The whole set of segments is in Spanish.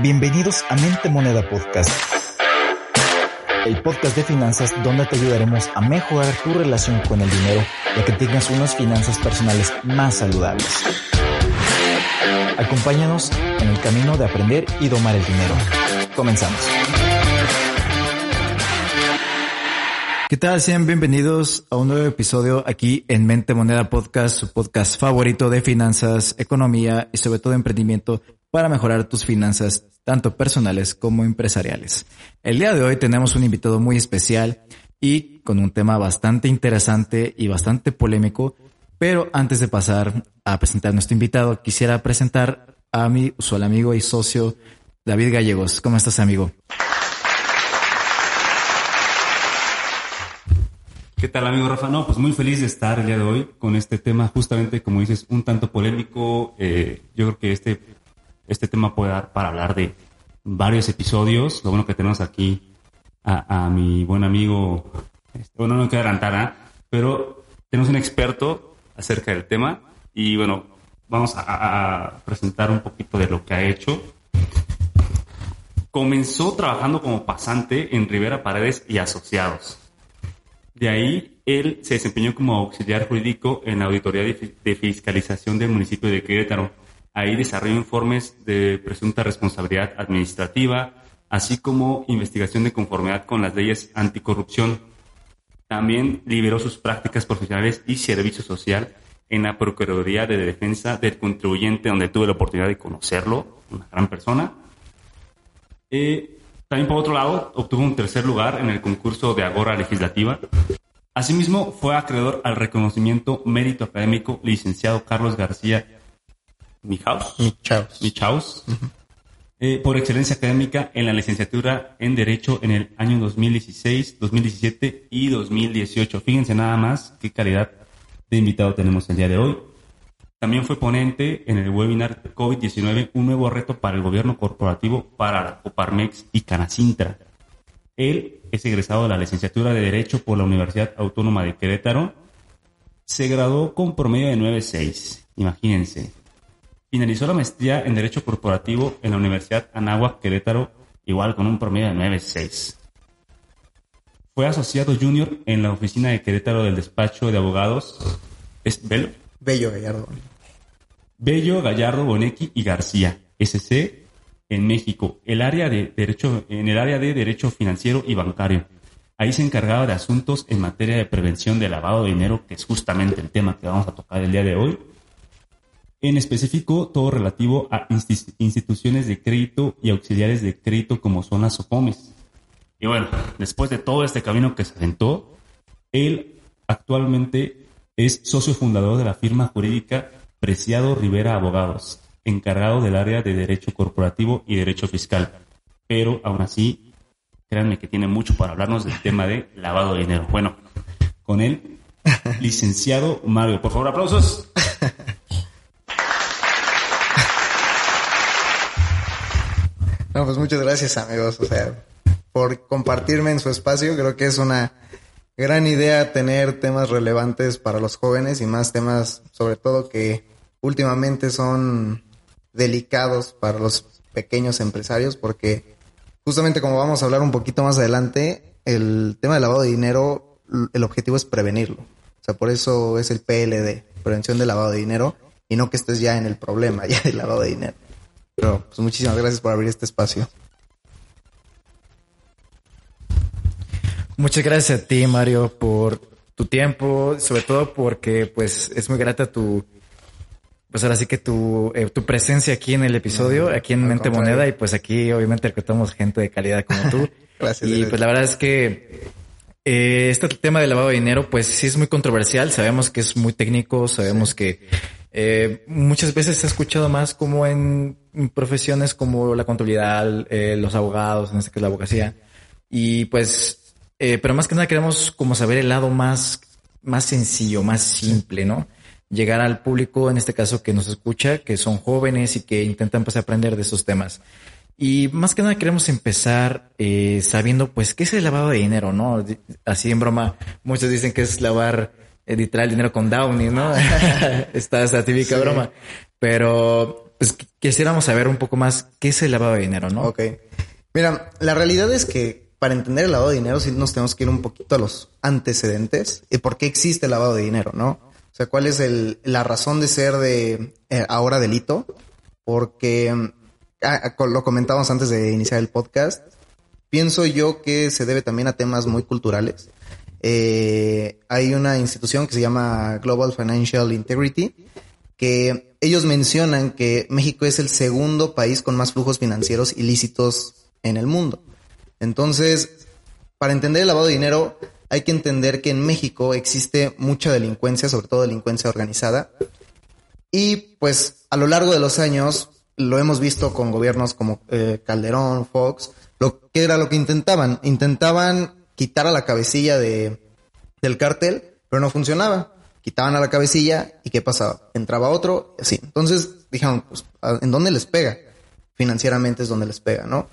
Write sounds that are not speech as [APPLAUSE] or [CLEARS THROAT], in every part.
Bienvenidos a Mente Moneda Podcast, el podcast de finanzas donde te ayudaremos a mejorar tu relación con el dinero y que tengas unas finanzas personales más saludables. Acompáñanos en el camino de aprender y domar el dinero. Comenzamos. ¿Qué tal? Sean bienvenidos a un nuevo episodio aquí en Mente Moneda Podcast, su podcast favorito de finanzas, economía y sobre todo emprendimiento para mejorar tus finanzas, tanto personales como empresariales. El día de hoy tenemos un invitado muy especial y con un tema bastante interesante y bastante polémico, pero antes de pasar a presentar a nuestro invitado, quisiera presentar a mi usual amigo y socio David Gallegos. ¿Cómo estás, amigo? ¿Qué tal, amigo Rafa? No, pues muy feliz de estar el día de hoy con este tema, justamente como dices, un tanto polémico. Eh, yo creo que este este tema puede dar para hablar de varios episodios. Lo bueno que tenemos aquí a, mi buen amigo, este, bueno, no me quiero adelantar, ¿eh? pero tenemos un experto acerca del tema y bueno, vamos a, presentar un poquito de lo que ha hecho. Comenzó trabajando como pasante en Rivera Paredes y Asociados. De ahí, él se desempeñó como auxiliar jurídico en la Auditoría de Fiscalización del municipio de Querétaro Ahí desarrolló informes de presunta responsabilidad administrativa, así como investigación de conformidad con las leyes anticorrupción. También liberó sus prácticas profesionales y servicio social en la Procuraduría de Defensa del Contribuyente, donde tuve la oportunidad de conocerlo, una gran persona. Eh, también, por otro lado, obtuvo un tercer lugar en el concurso de Agora Legislativa. Asimismo, fue acreedor al reconocimiento mérito académico licenciado Carlos García Michaus. Michaus. Eh, por excelencia académica en la licenciatura en Derecho en el año 2016, 2017 y 2018. Fíjense nada más qué calidad de invitado tenemos el día de hoy. También fue ponente en el webinar COVID-19, un nuevo reto para el gobierno corporativo para la Coparmex y Canacintra. Él es egresado de la licenciatura de Derecho por la Universidad Autónoma de Querétaro. Se graduó con promedio de 9.6. Imagínense. Finalizó la maestría en Derecho Corporativo en la Universidad Anáhuac Querétaro, igual con un promedio de 9.6. Fue asociado junior en la oficina de Querétaro del despacho de abogados. ¿Es Bello? Bello Gallardo. Bello, Gallardo, Bonequi y García, SC, en México, el área de derecho, en el área de Derecho Financiero y Bancario. Ahí se encargaba de asuntos en materia de prevención de lavado de dinero, que es justamente el tema que vamos a tocar el día de hoy en específico, todo relativo a instituciones de crédito y auxiliares de crédito como son las OCOMES. Y bueno, después de todo este camino que se aventó, él actualmente es socio fundador de la firma jurídica Preciado Rivera Abogados, encargado del área de Derecho Corporativo y Derecho Fiscal. Pero aún así, créanme que tiene mucho para hablarnos del tema de lavado de dinero. Bueno, con él, licenciado Mario. Por favor, aplausos. [LAUGHS] No, pues muchas gracias amigos, o sea, por compartirme en su espacio. Creo que es una gran idea tener temas relevantes para los jóvenes y más temas, sobre todo que últimamente son delicados para los pequeños empresarios, porque justamente como vamos a hablar un poquito más adelante, el tema del lavado de dinero, el objetivo es prevenirlo. O sea, por eso es el PLD, prevención del lavado de dinero, y no que estés ya en el problema, [LAUGHS] ya del lavado de dinero. Pero pues muchísimas gracias por abrir este espacio. Muchas gracias a ti, Mario, por tu tiempo, sobre todo porque pues es muy grata tu pues ahora sí que tu, eh, tu presencia aquí en el episodio, aquí en Mente Moneda, y pues aquí obviamente reclutamos gente de calidad como tú. [LAUGHS] Gracias. Y pues la verdad es que eh, este tema del lavado de dinero, pues sí es muy controversial. Sabemos que es muy técnico, sabemos que Eh, muchas veces se ha escuchado más como en profesiones como la contabilidad, eh, los abogados, en este caso la abogacía. Y pues, eh, pero más que nada queremos como saber el lado más, más sencillo, más simple, ¿no? Llegar al público, en este caso que nos escucha, que son jóvenes y que intentan pues aprender de esos temas. Y más que nada queremos empezar eh, sabiendo pues qué es el lavado de dinero, ¿no? Así en broma, muchos dicen que es lavar eh, literal dinero con Downey, ¿no? [LAUGHS] [LAUGHS] Está esa típica broma. Pero pues quisiéramos saber un poco más qué es el lavado de dinero, ¿no? Ok. Mira, la realidad es que para entender el lavado de dinero sí nos tenemos que ir un poquito a los antecedentes y por qué existe el lavado de dinero, ¿no? O sea, cuál es el, la razón de ser de eh, ahora delito. Porque ah, ah, lo comentamos antes de iniciar el podcast. Pienso yo que se debe también a temas muy culturales. Eh, hay una institución que se llama Global Financial Integrity, que ellos mencionan que México es el segundo país con más flujos financieros ilícitos en el mundo. Entonces, para entender el lavado de dinero, hay que entender que en México existe mucha delincuencia, sobre todo delincuencia organizada. Y pues a lo largo de los años lo hemos visto con gobiernos como eh, Calderón, Fox, lo que era lo que intentaban. Intentaban quitar a la cabecilla de, del cártel, pero no funcionaba. Quitaban a la cabecilla y ¿qué pasaba? Entraba otro y así. Entonces dijeron, pues, ¿en dónde les pega? Financieramente es donde les pega, ¿no?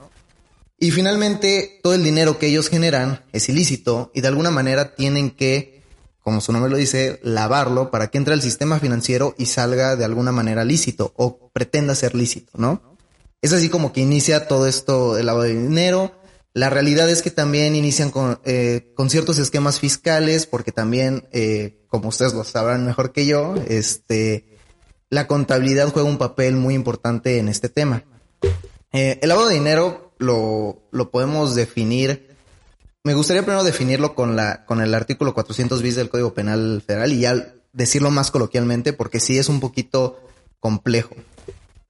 Y finalmente, todo el dinero que ellos generan es ilícito y de alguna manera tienen que, como su nombre lo dice, lavarlo para que entre al sistema financiero y salga de alguna manera lícito o pretenda ser lícito, ¿no? Es así como que inicia todo esto del lavado de dinero, la realidad es que también inician con, eh, ciertos esquemas fiscales, porque también, eh, como ustedes lo sabrán mejor que yo, este, la contabilidad juega un papel muy importante en este tema. Eh, el lavado de dinero lo, lo podemos definir. Me gustaría primero definirlo con la, con el artículo 400 bis del Código Penal Federal y ya decirlo más coloquialmente porque sí es un poquito complejo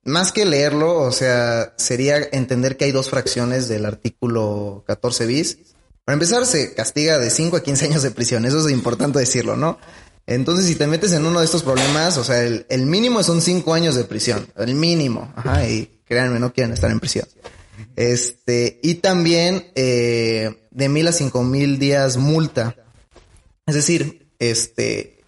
más que leerlo, o sea, sería entender que hay dos fracciones del artículo 14 bis. Para empezar, se castiga de 5 a 15 años de prisión. Eso es importante decirlo, ¿no? Entonces, si te metes en uno de estos problemas, o sea, el, mínimo son 5 años de prisión. El mínimo. Ajá, y créanme, no quieren estar en prisión. Este, y también eh, de mil a cinco mil días multa. Es decir, este,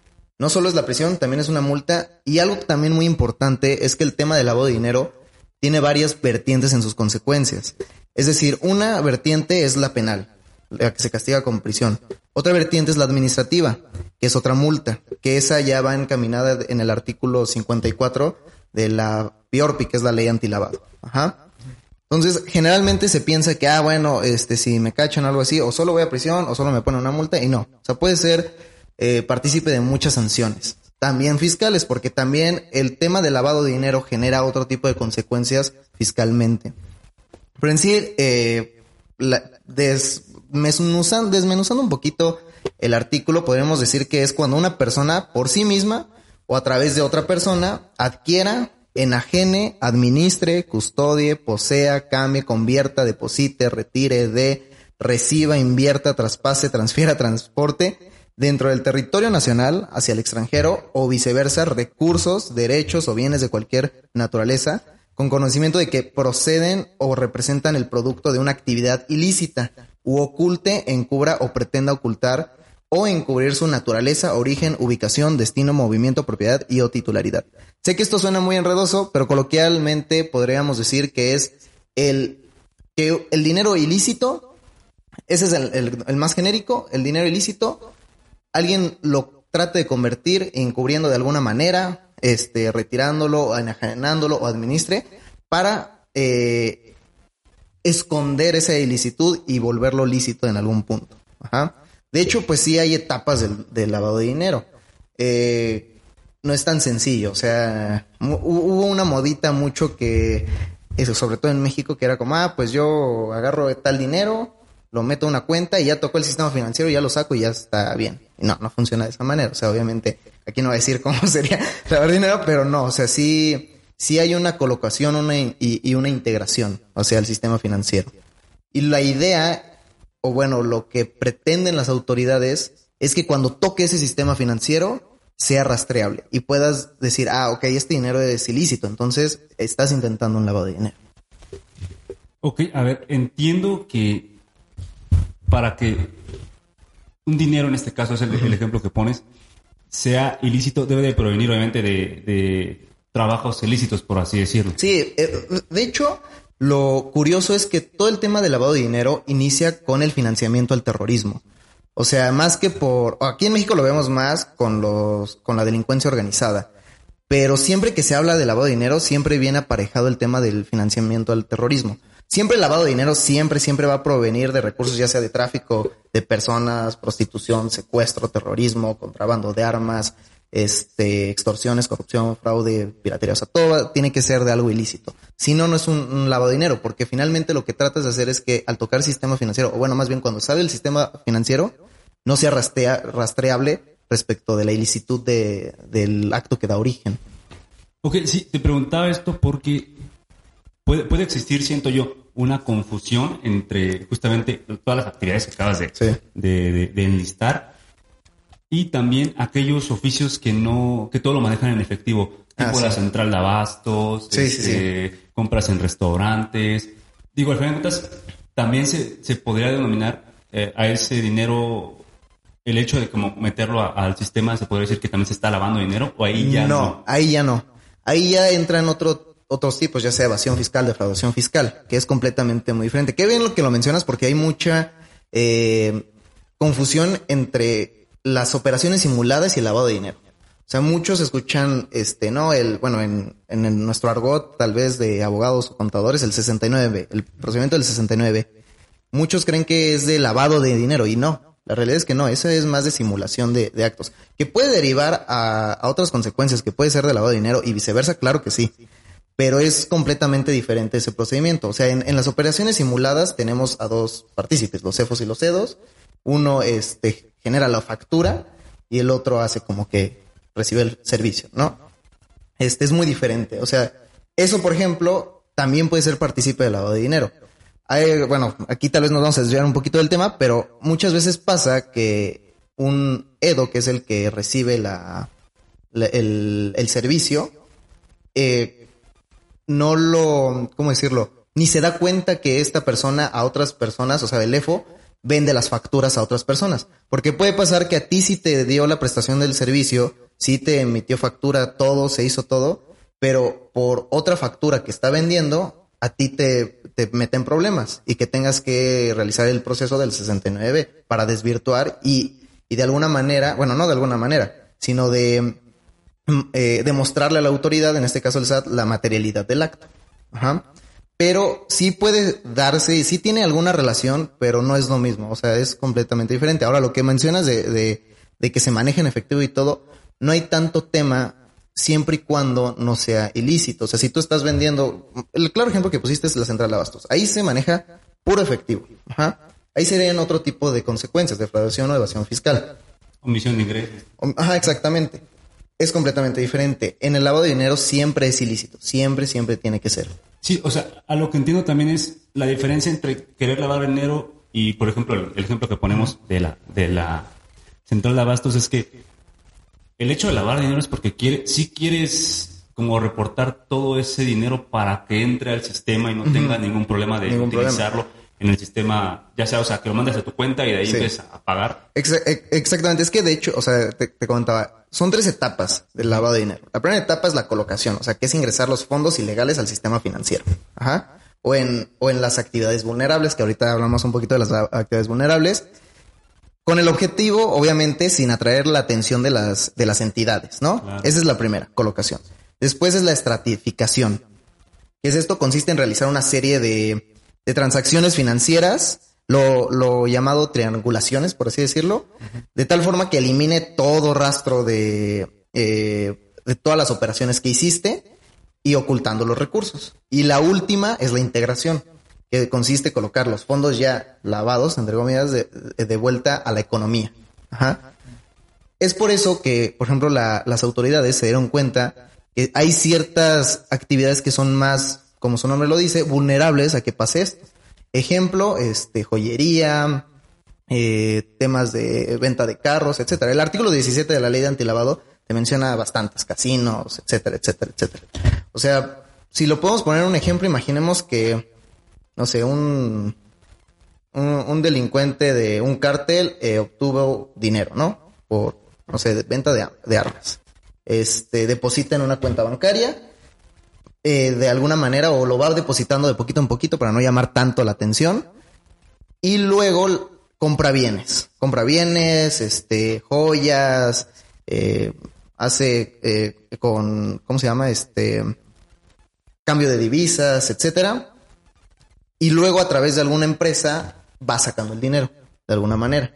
no solo es la prisión, también es una multa. Y algo también muy importante es que el tema del lavado de dinero tiene varias vertientes en sus consecuencias. Es decir, una vertiente es la penal, la que se castiga con prisión. Otra vertiente es la administrativa, que es otra multa, que esa ya va encaminada en el artículo 54 de la PIORPI, que es la ley antilavado. Ajá. Entonces, generalmente se piensa que, ah, bueno, este, si me cachan algo así, o solo voy a prisión, o solo me ponen una multa, y no. O sea, puede ser eh, partícipe de muchas sanciones, también fiscales, porque también el tema del lavado de dinero genera otro tipo de consecuencias fiscalmente. Pero en eh, desmenuzando un poquito el artículo, podemos decir que es cuando una persona por sí misma o a través de otra persona adquiera, enajene, administre, custodie, posea, cambie, convierta, deposite, retire, dé, reciba, invierta, traspase, transfiera, transporte dentro del territorio nacional hacia el extranjero o viceversa recursos, derechos o bienes de cualquier naturaleza con conocimiento de que proceden o representan el producto de una actividad ilícita u oculte, encubra o pretenda ocultar o encubrir su naturaleza, origen, ubicación, destino, movimiento, propiedad y o titularidad. Sé que esto suena muy enredoso, pero coloquialmente podríamos decir que es el, que el dinero ilícito, ese es el, el más genérico, el dinero ilícito alguien lo trate de convertir, encubriendo de alguna manera, este, retirándolo, enajenándolo o administre, para eh, esconder esa ilicitud y volverlo lícito en algún punto. De hecho, pues sí hay etapas del, lavado de dinero. Eh, no es tan sencillo, o sea, hubo una modita mucho que, eso, sobre todo en México, que era como, ah, pues yo agarro tal dinero, lo meto a una cuenta y ya tocó el sistema financiero, ya lo saco y ya está bien. no, no funciona de esa manera. O sea, obviamente, aquí no voy a decir cómo [LAUGHS] sería lavar dinero, pero no, o sea, sí, sí hay una colocación una y, una integración, o sea, el sistema financiero. Y la idea, o bueno, lo que pretenden las autoridades es que cuando toque ese sistema financiero, sea rastreable y puedas decir, ah, ok, este dinero es ilícito, entonces estás intentando un lavado de dinero. Ok, a ver, entiendo que para que un dinero, en este caso es el, el ejemplo que pones, sea ilícito, debe de provenir obviamente de, de trabajos ilícitos, por así decirlo. Sí, eh, de hecho, lo curioso es que todo el tema del lavado de dinero inicia con el financiamiento al terrorismo. O sea, más que por. Aquí en México lo vemos más con los. con la delincuencia organizada. Pero siempre que se habla de lavado de dinero, siempre viene aparejado el tema del financiamiento al terrorismo. Siempre el lavado de dinero siempre, siempre va a provenir de recursos, ya sea de tráfico de personas, prostitución, secuestro, terrorismo, contrabando de armas, este, extorsiones, corrupción, fraude, piratería. O sea, todo tiene que ser de algo ilícito. Si no, no es un, lavado de dinero, porque finalmente lo que tratas de hacer es que al tocar el sistema financiero, o bueno, más bien cuando sale el sistema financiero, no sea rastreable respecto de la ilicitud de, del acto que da origen. Ok, sí, te preguntaba esto porque puede, puede existir, siento yo, una confusión entre justamente todas las actividades que acabas de, de, enlistar y también aquellos oficios que no, que todo lo manejan en efectivo, ah, tipo la central de abastos, este, compras en restaurantes. Digo, al final de cuentas, también se, se podría denominar eh, a ese dinero el hecho de como meterlo al sistema, se podría decir que también se está lavando dinero o ahí ya no. No, ahí ya no. Ahí ya entran otro otros tipos, ya sea evasión fiscal, defraudación fiscal, que es completamente muy diferente. Qué bien lo que lo mencionas porque hay mucha eh, confusión entre las operaciones simuladas y el lavado de dinero. O sea, muchos escuchan, este, no, el, bueno, en, en nuestro argot, tal vez de abogados o contadores, el 69, el procedimiento del 69. Muchos creen que es de lavado de dinero y no. La realidad es que no, eso es más de simulación de, de actos, que puede derivar a, a, otras consecuencias, que puede ser de lavado de dinero y viceversa, claro que sí pero es completamente diferente ese procedimiento. O sea, en, las operaciones simuladas tenemos a dos partícipes, los cefos y los cedos. Uno este, genera la factura y el otro hace como que recibe el servicio, ¿no? Este es muy diferente. O sea, eso, por ejemplo, también puede ser partícipe del lavado de dinero. bueno, aquí tal vez nos vamos a desviar un poquito del tema, pero muchas veces pasa que un EDO, que es el que recibe la, el, el, servicio, eh, no lo, ¿cómo decirlo? Ni se da cuenta que esta persona a otras personas, o sea, el EFO, vende las facturas a otras personas. Porque puede pasar que a ti sí te dio la prestación del servicio, sí te emitió factura, todo, se hizo todo, pero por otra factura que está vendiendo, a ti te, te meten problemas y que tengas que realizar el proceso del 69 para desvirtuar y, y de alguna manera, bueno, no de alguna manera, sino de eh, demostrarle a la autoridad, en este caso el SAT, la materialidad del acto. Ajá. Pero sí puede darse, sí tiene alguna relación, pero no es lo mismo. O sea, es completamente diferente. Ahora, lo que mencionas de, de, de que se maneje en efectivo y todo, no hay tanto tema siempre y cuando no sea ilícito. O sea, si tú estás vendiendo, el claro ejemplo que pusiste es la central de abastos. Ahí se maneja puro efectivo. Ajá. Ahí serían otro tipo de consecuencias, defraudación o evasión fiscal. Omisión de ingresos. Ajá, exactamente es completamente diferente. En el lavado de dinero siempre es ilícito, siempre, siempre tiene que ser. Sí, o sea, a lo que entiendo también es la diferencia entre querer lavar dinero y, por ejemplo, el, ejemplo que ponemos de la, de la central de abastos es que el hecho de lavar dinero es porque quiere, si quieres como reportar todo ese dinero para que entre al sistema y no tenga ningún problema de utilizarlo en el sistema, ya sea, o sea, que lo mandes a tu cuenta y de ahí empiezas a pagar. E, exactamente, es que de hecho, o sea, te, comentaba, son tres etapas del lavado de dinero. La primera etapa es la colocación, o sea, que es ingresar los fondos ilegales al sistema financiero. Ajá. O en, o en las actividades vulnerables, que ahorita hablamos un poquito de las actividades vulnerables. Con el objetivo, obviamente, sin atraer la atención de las, de las entidades, ¿no? Esa es la primera, colocación. Después es la estratificación. ¿Qué es esto? Consiste en realizar una serie de, de transacciones financieras, lo, lo, llamado triangulaciones, por así decirlo, de tal forma que elimine todo rastro de, eh, de todas las operaciones que hiciste y ocultando los recursos. Y la última es la integración, que consiste en colocar los fondos ya lavados, entre comillas, de, de vuelta a la economía. Ajá. Es por eso que, por ejemplo, la, las autoridades se dieron cuenta que hay ciertas actividades que son más como su nombre lo dice, vulnerables a que pase esto. Ejemplo, este, joyería, eh, temas de venta de carros, etcétera. El artículo 17 de la ley de antilavado te menciona bastantes casinos, etcétera, etcétera, etcétera. O sea, si lo podemos poner un ejemplo, imaginemos que, no sé, un, un, delincuente de un cártel eh, obtuvo dinero, ¿no? Por, no sé, de venta de, de armas. Este, deposita en una cuenta bancaria eh, de alguna manera o lo va depositando de poquito en poquito para no llamar tanto la atención. Y luego compra bienes, compra bienes, este, joyas, eh, hace eh, con, ¿cómo se llama? Este, cambio de divisas, etcétera. Y luego a través de alguna empresa va sacando el dinero, de alguna manera.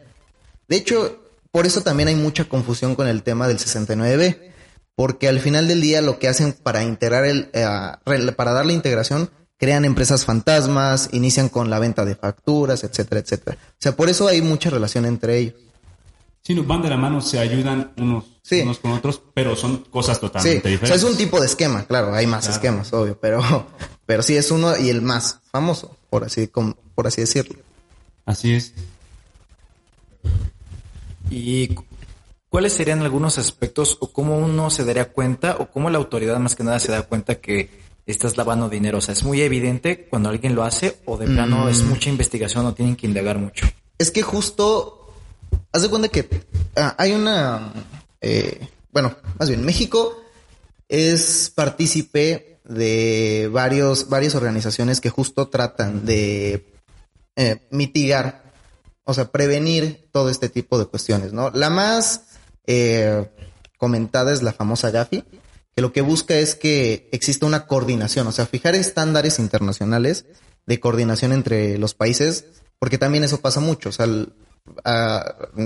De hecho, por eso también hay mucha confusión con el tema del 69B porque al final del día lo que hacen para integrar el, eh, para darle integración, crean empresas fantasmas, inician con la venta de facturas, etcétera, etcétera. O sea, por eso hay mucha relación entre ellos. Sí, nos van de la mano, se ayudan unos, unos con otros, pero son cosas totalmente diferentes. O sea, es un tipo de esquema, claro, hay más esquemas, obvio, pero, [LAUGHS] pero sí es uno y el más famoso, por así, por así decirlo. Así es. Y ¿cuáles serían algunos aspectos o cómo uno se daría cuenta o cómo la autoridad más que nada se da cuenta que estás lavando dinero? O sea, ¿es muy evidente cuando alguien lo hace o de plano es mm. mucha investigación o tienen que indagar mucho? Es que justo, haz de cuenta que ah, hay una, eh, bueno, más bien, México es partícipe de varios, varias organizaciones que justo tratan de eh, mitigar, o sea, prevenir todo este tipo de cuestiones, ¿no? La más eh, comentada es la famosa GAFI, que lo que busca es que exista una coordinación, o sea, fijar estándares internacionales de coordinación entre los países, porque también eso pasa mucho. O sea,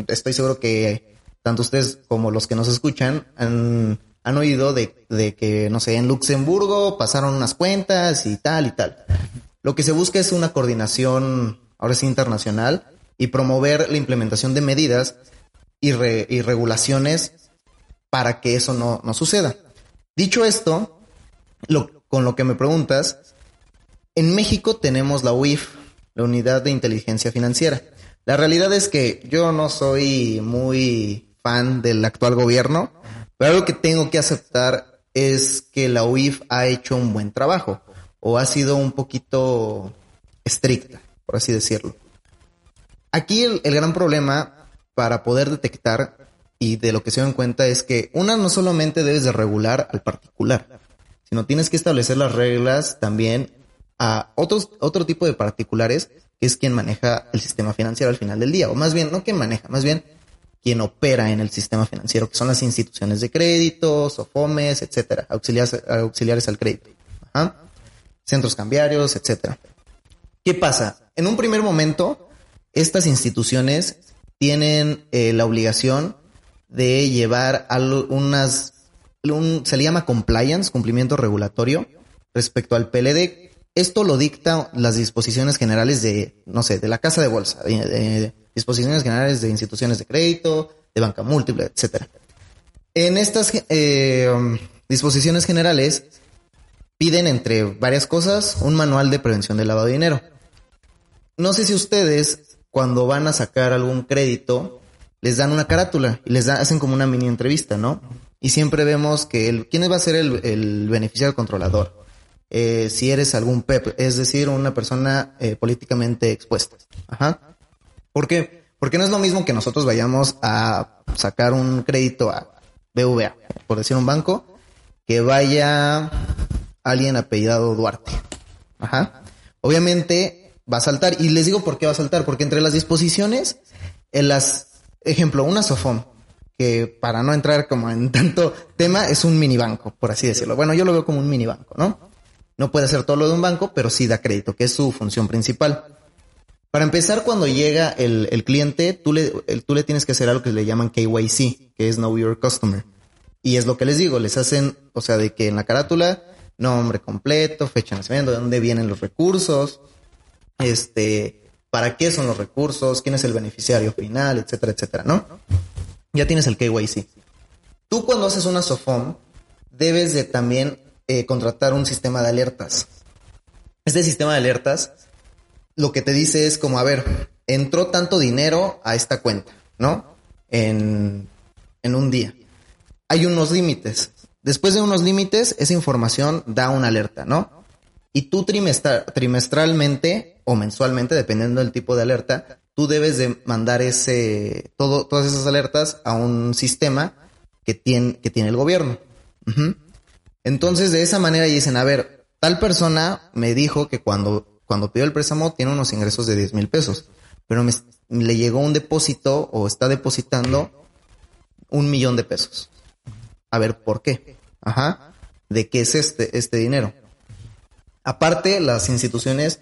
estoy seguro que tanto ustedes como los que nos escuchan han, han oído de, de, que, no sé, en Luxemburgo pasaron unas cuentas y tal y tal. Lo que se busca es una coordinación, ahora sí, internacional y promover la implementación de medidas y, regulaciones para que eso no, suceda. Dicho esto, con lo que me preguntas, en México tenemos la UIF, la Unidad de Inteligencia Financiera. La realidad es que yo no soy muy fan del actual gobierno, pero algo que tengo que aceptar es que la UIF ha hecho un buen trabajo o ha sido un poquito estricta, por así decirlo. Aquí el gran problema para poder detectar y de lo que se dan cuenta es que una no solamente debes de regular al particular, sino tienes que establecer las reglas también a otros, otro tipo de particulares que es quien maneja el sistema financiero al final del día, o más bien, no quien maneja, más bien quien opera en el sistema financiero, que son las instituciones de crédito, SOFOMES, etcétera, auxiliares, auxiliares al crédito, centros cambiarios, etcétera. ¿Qué pasa? En un primer momento, estas instituciones tienen eh, la obligación de llevar unas, se le llama compliance, cumplimiento regulatorio, respecto al PLD. Esto lo dicta las disposiciones generales de, no sé, de la casa de bolsa, disposiciones generales de instituciones de crédito, de banca múltiple, etcétera. En estas eh, disposiciones generales piden, entre varias cosas, un manual de prevención del lavado de dinero. No sé si ustedes cuando van a sacar algún crédito, les dan una carátula y les hacen como una mini entrevista, ¿no? Y siempre vemos que el, quién va a ser el, beneficiario controlador. Eh, si eres algún PEP, es decir, una persona eh, políticamente expuesta. Ajá. ¿Por qué? Porque no es lo mismo que nosotros vayamos a sacar un crédito a BVA, por decir un banco, que vaya alguien apellidado Duarte. Ajá. Obviamente, va a saltar. Y les digo por qué va a saltar, porque entre las disposiciones, en las, ejemplo, una SOFOM, que para no entrar como en tanto tema, es un mini banco, por así decirlo. Bueno, yo lo veo como un mini banco, ¿no? No puede hacer todo lo de un banco, pero sí da crédito, que es su función principal. Para empezar, cuando llega el, el cliente, tú le, tú le tienes que hacer algo que le llaman KYC, que es Know Your Customer. Y es lo que les digo, les hacen, o sea, de que en la carátula, nombre completo, fecha de nacimiento, de dónde vienen los recursos, este, para qué son los recursos, quién es el beneficiario final, etcétera, etcétera, ¿no? Ya tienes el KYC. Tú cuando haces una SOFOM, debes de también eh, contratar un sistema de alertas. Este sistema de alertas lo que te dice es como, a ver, entró tanto dinero a esta cuenta, ¿no? En, en un día. hay unos límites. Después de unos límites, esa información da una alerta, ¿no? Y tú trimestralmente o mensualmente, dependiendo del tipo de alerta, tú debes de mandar ese, todo, todas esas alertas a un sistema que tiene, que tiene el gobierno. Entonces, de esa manera dicen, a ver, tal persona me dijo que cuando, cuando pidió el préstamo tiene unos ingresos de 10 mil pesos, pero le llegó un depósito o está depositando un millón de pesos. A ver, ¿por qué? Ajá. ¿De qué es este, este dinero? Aparte, las instituciones,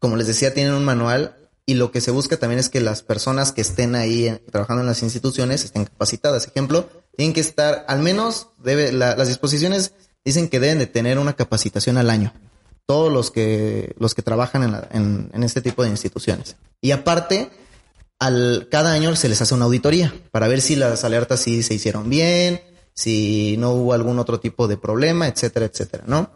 como les decía, tienen un manual y lo que se busca también es que las personas que estén ahí trabajando en las instituciones estén capacitadas. Ejemplo, tienen que estar, al menos, debe, las disposiciones dicen que deben de tener una capacitación al año. Todos los que, los que trabajan en, en, este tipo de instituciones. Y aparte, al, cada año se les hace una auditoría para ver si las alertas sí se hicieron bien, si no hubo algún otro tipo de problema, etcétera, etcétera, ¿no?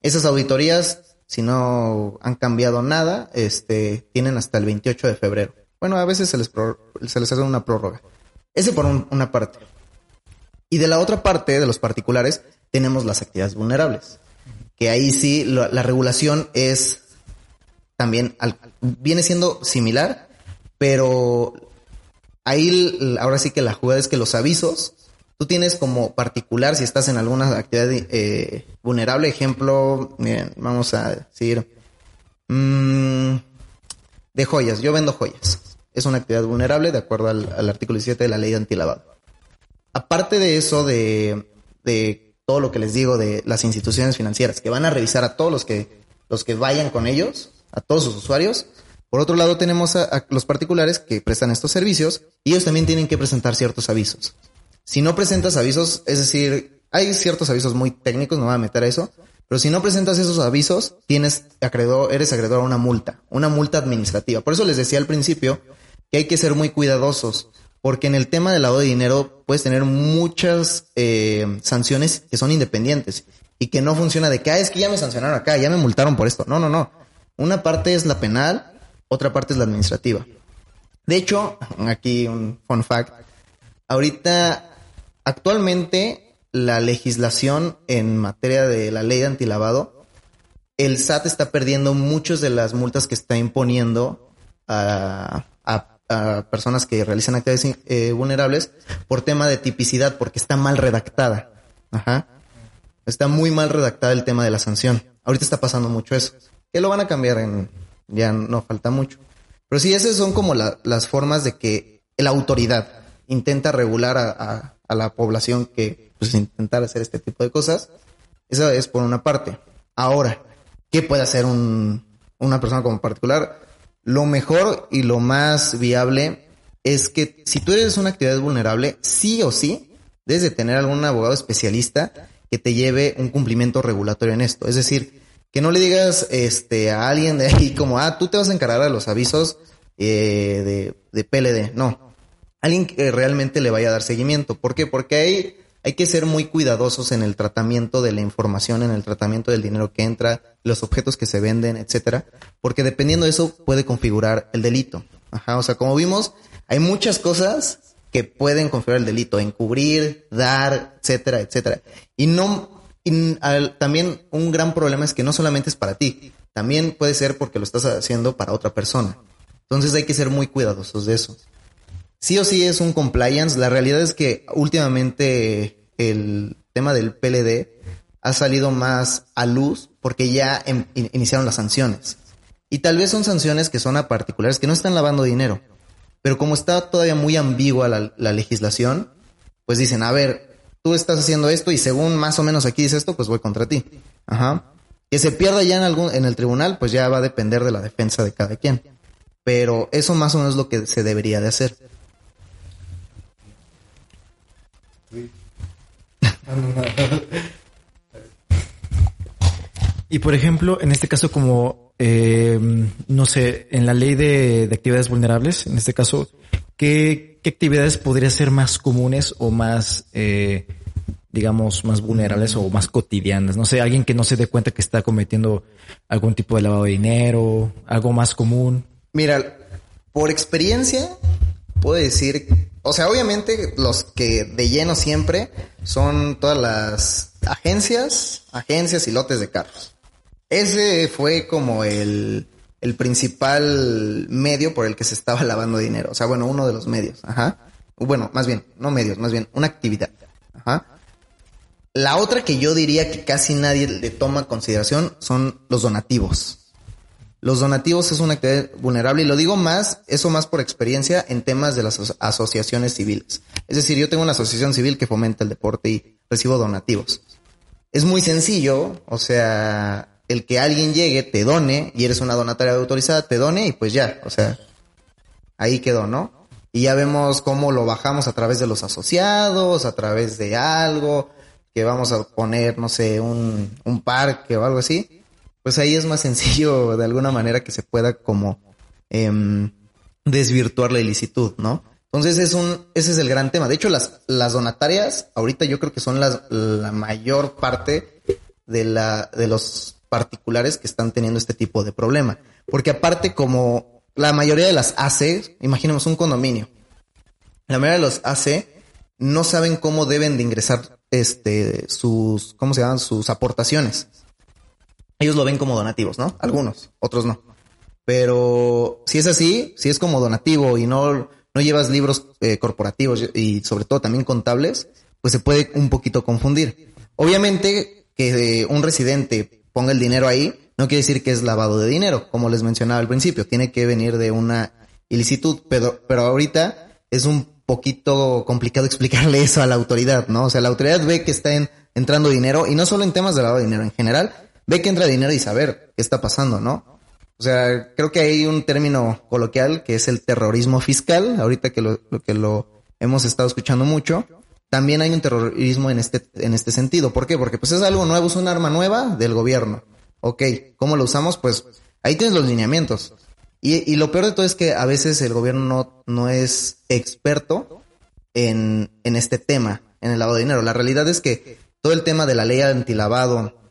Esas auditorías, si no han cambiado nada, este, tienen hasta el 28 de febrero. Bueno, a veces se les, se les hace una prórroga. Ese por una parte. Y de la otra parte, de los particulares, tenemos las actividades vulnerables. Que ahí sí la, regulación es también, viene siendo similar, pero ahí ahora sí que la jugada es que los avisos Tú tienes como particular, si estás en alguna actividad eh, vulnerable, ejemplo, miren, vamos a decir, mm, de joyas, yo vendo joyas. Es una actividad vulnerable de acuerdo al, artículo 17 de la ley de antilavado. Aparte de eso, de, de todo lo que les digo de las instituciones financieras, que van a revisar a todos los que, los que vayan con ellos, a todos sus usuarios, por otro lado, tenemos a, los particulares que prestan estos servicios y ellos también tienen que presentar ciertos avisos. Si no presentas avisos, es decir, hay ciertos avisos muy técnicos, no voy a meter a eso, pero si no presentas esos avisos, tienes acreedor, eres acreedor a una multa, una multa administrativa. Por eso les decía al principio que hay que ser muy cuidadosos, porque en el tema del lavado de dinero puedes tener muchas eh, sanciones que son independientes y que no funciona de que, ah, es que ya me sancionaron acá, ya me multaron por esto. No, no, no. Una parte es la penal, otra parte es la administrativa. De hecho, aquí un fun fact. Ahorita Actualmente, la legislación en materia de la ley de antilavado, el SAT está perdiendo muchas de las multas que está imponiendo a, personas que realizan actividades eh, vulnerables por tema de tipicidad, porque está mal redactada. Ajá. Está muy mal redactada el tema de la sanción. Ahorita está pasando mucho eso. Que lo van a cambiar en, ya no falta mucho. Pero sí, esas son como las formas de que la autoridad intenta regular a, la población que pues, intentar hacer este tipo de cosas. Esa es por una parte. Ahora, ¿qué puede hacer un, una persona como particular? Lo mejor y lo más viable es que si tú eres una actividad vulnerable, sí o sí, debes de tener algún abogado especialista que te lleve un cumplimiento regulatorio en esto. Es decir, que no le digas este, a alguien de ahí como, ah, tú te vas a encargar de los avisos eh, de, de PLD. No, alguien que realmente le vaya a dar seguimiento. ¿Por qué? Porque hay, hay que ser muy cuidadosos en el tratamiento de la información, en el tratamiento del dinero que entra, los objetos que se venden, etcétera, porque dependiendo de eso puede configurar el delito. Ajá, o sea, como vimos, hay muchas cosas que pueden configurar el delito, encubrir, dar, etcétera, etcétera. Y no, también un gran problema es que no solamente es para ti, también puede ser porque lo estás haciendo para otra persona. Entonces hay que ser muy cuidadosos de eso sí o sí es un compliance. La realidad es que últimamente el tema del PLD ha salido más a luz porque ya em, iniciaron las sanciones. Y tal vez son sanciones que son a particulares que no están lavando dinero. Pero como está todavía muy ambigua la, la legislación, pues dicen, a ver, tú estás haciendo esto y según más o menos aquí dice esto, pues voy contra ti. Ajá. Que se pierda ya en algún, en el tribunal, pues ya va a depender de la defensa de cada quien. Pero eso más o menos es lo que se debería de hacer. [LAUGHS] y por ejemplo, en este caso, como eh, no sé, en la ley de, actividades vulnerables, en este caso, ¿qué, actividades podrían ser más comunes o más, eh, digamos, más vulnerables o más cotidianas? No sé, alguien que no se dé cuenta que está cometiendo algún tipo de lavado de dinero, algo más común. Mira, por experiencia, puedo decir O sea, obviamente los que de lleno siempre son todas las agencias, agencias y lotes de carros. Ese fue como el, el principal medio por el que se estaba lavando dinero. O sea, bueno, uno de los medios. Ajá. Bueno, más bien, no medios, más bien una actividad. Ajá. La otra que yo diría que casi nadie le toma en consideración son los donativos. Los donativos es una actividad vulnerable y lo digo más, eso más por experiencia en temas de las asociaciones civiles. Es decir, yo tengo una asociación civil que fomenta el deporte y recibo donativos. Es muy sencillo, o sea, el que alguien llegue, te done y eres una donataria autorizada, te done y pues ya, o sea, ahí quedó, ¿no? Y ya vemos cómo lo bajamos a través de los asociados, a través de algo, que vamos a poner, no sé, un, un parque o algo así, pues ahí es más sencillo de alguna manera que se pueda como em, desvirtuar la ilicitud, ¿no? Entonces es un, ese es el gran tema. De hecho, las, las donatarias ahorita yo creo que son las, la mayor parte de la, de los particulares que están teniendo este tipo de problema. Porque aparte como la mayoría de las AC, imaginemos un condominio, la mayoría de los AC no saben cómo deben de ingresar este, sus, ¿cómo se llaman? Sus aportaciones. Ellos lo ven como donativos, ¿no? Algunos, otros no. Pero si es así, si es como donativo y no, no llevas libros eh, corporativos y sobre todo también contables, pues se puede un poquito confundir. Obviamente que un residente ponga el dinero ahí, no quiere decir que es lavado de dinero, como les mencionaba al principio, tiene que venir de una ilicitud, pero, pero ahorita es un poquito complicado [LAUGHS] explicarle eso a la autoridad, ¿no? O sea, la autoridad ve que está entrando dinero y no solo en temas de lavado de dinero, en general, ve que entra dinero y saber qué está pasando, ¿no? O sea, creo que hay un término coloquial que es el terrorismo fiscal, ahorita que lo, que lo hemos estado escuchando mucho. También hay un terrorismo en este, en este sentido. ¿Por qué? Porque pues es algo nuevo, es un arma nueva del gobierno. Ok, ¿cómo lo usamos? Pues ahí tienes los lineamientos. Y, lo peor de todo es que a veces el gobierno no, no es experto en, en este tema, en el lavado de dinero. La realidad es que todo el tema de la ley antilavado,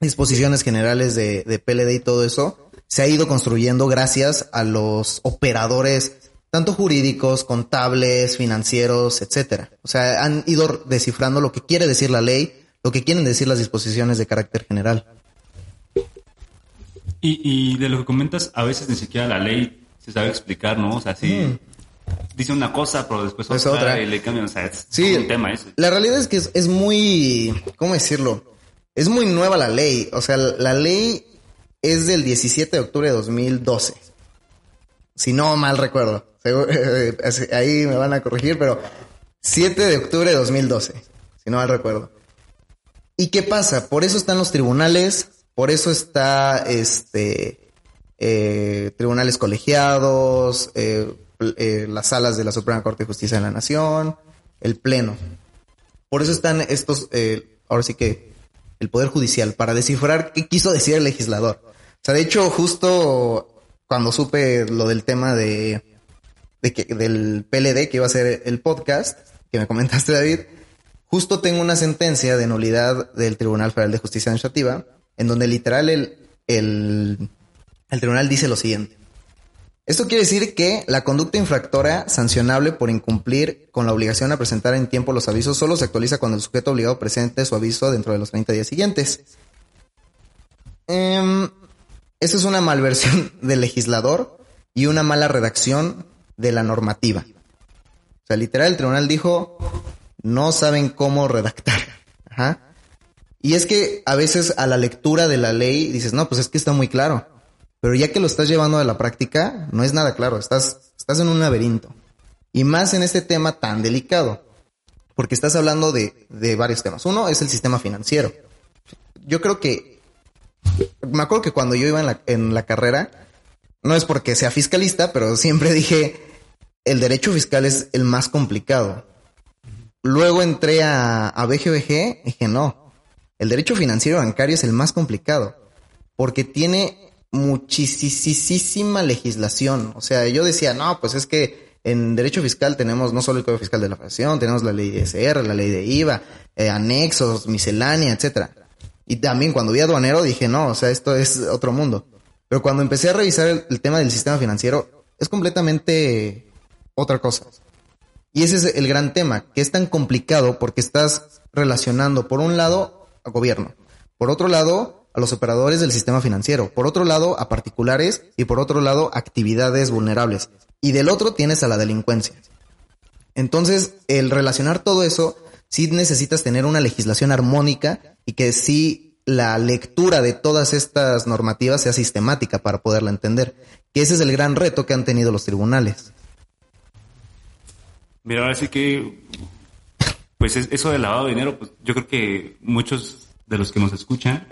disposiciones generales de, de PLD y todo eso, se ha ido construyendo gracias a los operadores, tanto jurídicos, contables, financieros, etcétera. O sea, han ido descifrando lo que quiere decir la ley, lo que quieren decir las disposiciones de carácter general. Y, y de lo que comentas, a veces ni siquiera la ley se sabe explicar, ¿no? O sea, sí. Mm. Dice una cosa, pero después otra, y le cambian. O sea, es sí, un tema eso. La realidad es que es, es, muy. ¿Cómo decirlo? Es muy nueva la ley. O sea, la ley es del 17 de octubre de 2012. Si no mal recuerdo. [LAUGHS] Ahí me van a corregir, pero 7 de octubre de 2012. Si no mal recuerdo. ¿Y qué pasa? Por eso están los tribunales por eso está este eh, tribunales colegiados, eh, eh, las salas de la Suprema Corte de Justicia de la Nación, el Pleno. Por eso están estos, ahora sí que el Poder Judicial, para descifrar qué quiso decir el legislador. O sea, de hecho, justo cuando supe lo del tema de, que, del PLD, que iba a ser el podcast, que me comentaste, David, justo tengo una sentencia de nulidad del Tribunal Federal de Justicia Administrativa en donde literal el, el tribunal dice lo siguiente. Esto quiere decir que la conducta infractora sancionable por incumplir con la obligación a presentar en tiempo los avisos solo se actualiza cuando el sujeto obligado presente su aviso dentro de los 30 días siguientes. Eh, eso es una malversión [LAUGHS] del legislador y una mala redacción de la normativa. O sea, literal, el tribunal dijo, no saben cómo redactar. Ajá. Y es que a veces a la lectura de la ley dices, no, pues es que está muy claro. Pero ya que lo estás llevando a la práctica, no es nada claro. Estás, estás en un laberinto. Y más en este tema tan delicado. Porque estás hablando de, de varios temas. Uno es el sistema financiero. Yo creo que, me acuerdo que cuando yo iba en la, en la carrera, no es porque sea fiscalista, pero siempre [LAUGHS] dije, el derecho fiscal es el más complicado. Luego entré a, a BGBG y dije, no, el derecho financiero bancario es el más complicado porque tiene muchísima legislación. O sea, yo decía, no, pues es que en derecho fiscal tenemos no solo el Código Fiscal de la Federación, tenemos la ley de SR, la ley de IVA, eh, anexos, miscelánea, etcétera. Y también cuando vi aduanero dije, no, o sea, esto es otro mundo. Pero cuando empecé a revisar el tema del sistema financiero, es completamente otra cosa. Y ese es el gran tema, que es tan complicado porque estás relacionando, por un lado, a gobierno, por otro lado, a los operadores del sistema financiero, por otro lado, a particulares y por otro lado, actividades vulnerables. Y del otro tienes a la delincuencia. Entonces, el relacionar todo eso, sí necesitas tener una legislación armónica y que sí la lectura de todas estas normativas sea sistemática para poderla entender. Que ese es el gran reto que han tenido los tribunales. Mira, ahora sí que, pues eso del lavado de dinero, pues yo creo que muchos de los que nos escuchan,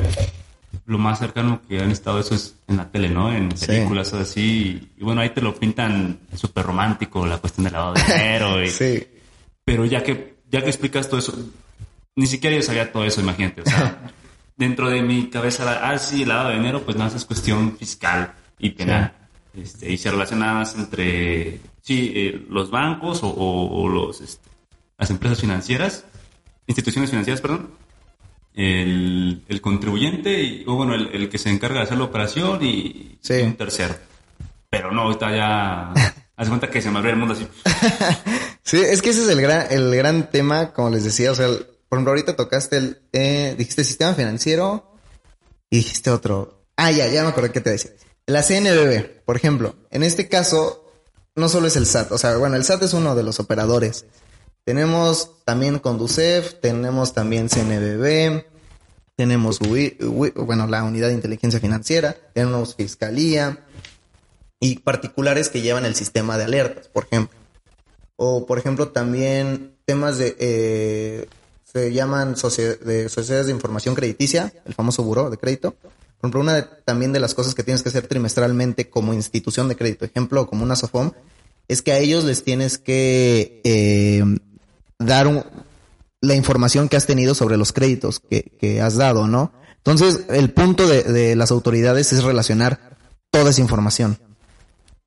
lo más cercano que han estado eso es en la tele, ¿no? En películas o así. Y, bueno, ahí te lo pintan súper romántico, la cuestión del lavado de dinero. Y, [LAUGHS] sí. Pero ya que, ya que explicas todo eso, ni siquiera yo sabía todo eso, imagínate. O sea, [LAUGHS] dentro de mi cabeza, ah, sí, el lavado de dinero, pues nada, es cuestión fiscal y penal. Este, y se relaciona más entre sí, eh, los bancos o, los, este, las empresas financieras, instituciones financieras, perdón, el, el contribuyente y, o bueno, el, que se encarga de hacer la operación y, un tercero. Pero no, ahorita ya... [LAUGHS] Haz cuenta que se me abrió el mundo así. [LAUGHS] sí, es que ese es el gran, el gran tema, como les decía, o sea, por ejemplo, ahorita tocaste el, eh, dijiste sistema financiero y dijiste otro. Ah, ya, ya me acordé que te decía. La CNBB, por ejemplo, en este caso, no solo es el SAT, o sea, bueno, el SAT es uno de los operadores. Tenemos también Conducef, tenemos también CNBB, tenemos bueno, la Unidad de Inteligencia Financiera, tenemos Fiscalía y particulares que llevan el sistema de alertas, por ejemplo. O, por ejemplo, también temas de, eh, se llaman de sociedades de información crediticia, el famoso buró de crédito. Por ejemplo, una también de las cosas que tienes que hacer trimestralmente como institución de crédito, ejemplo, como una SOFOM, es que a ellos les tienes que eh, dar la información que has tenido sobre los créditos que, has dado, ¿no? Entonces, el punto de, las autoridades es relacionar toda esa información.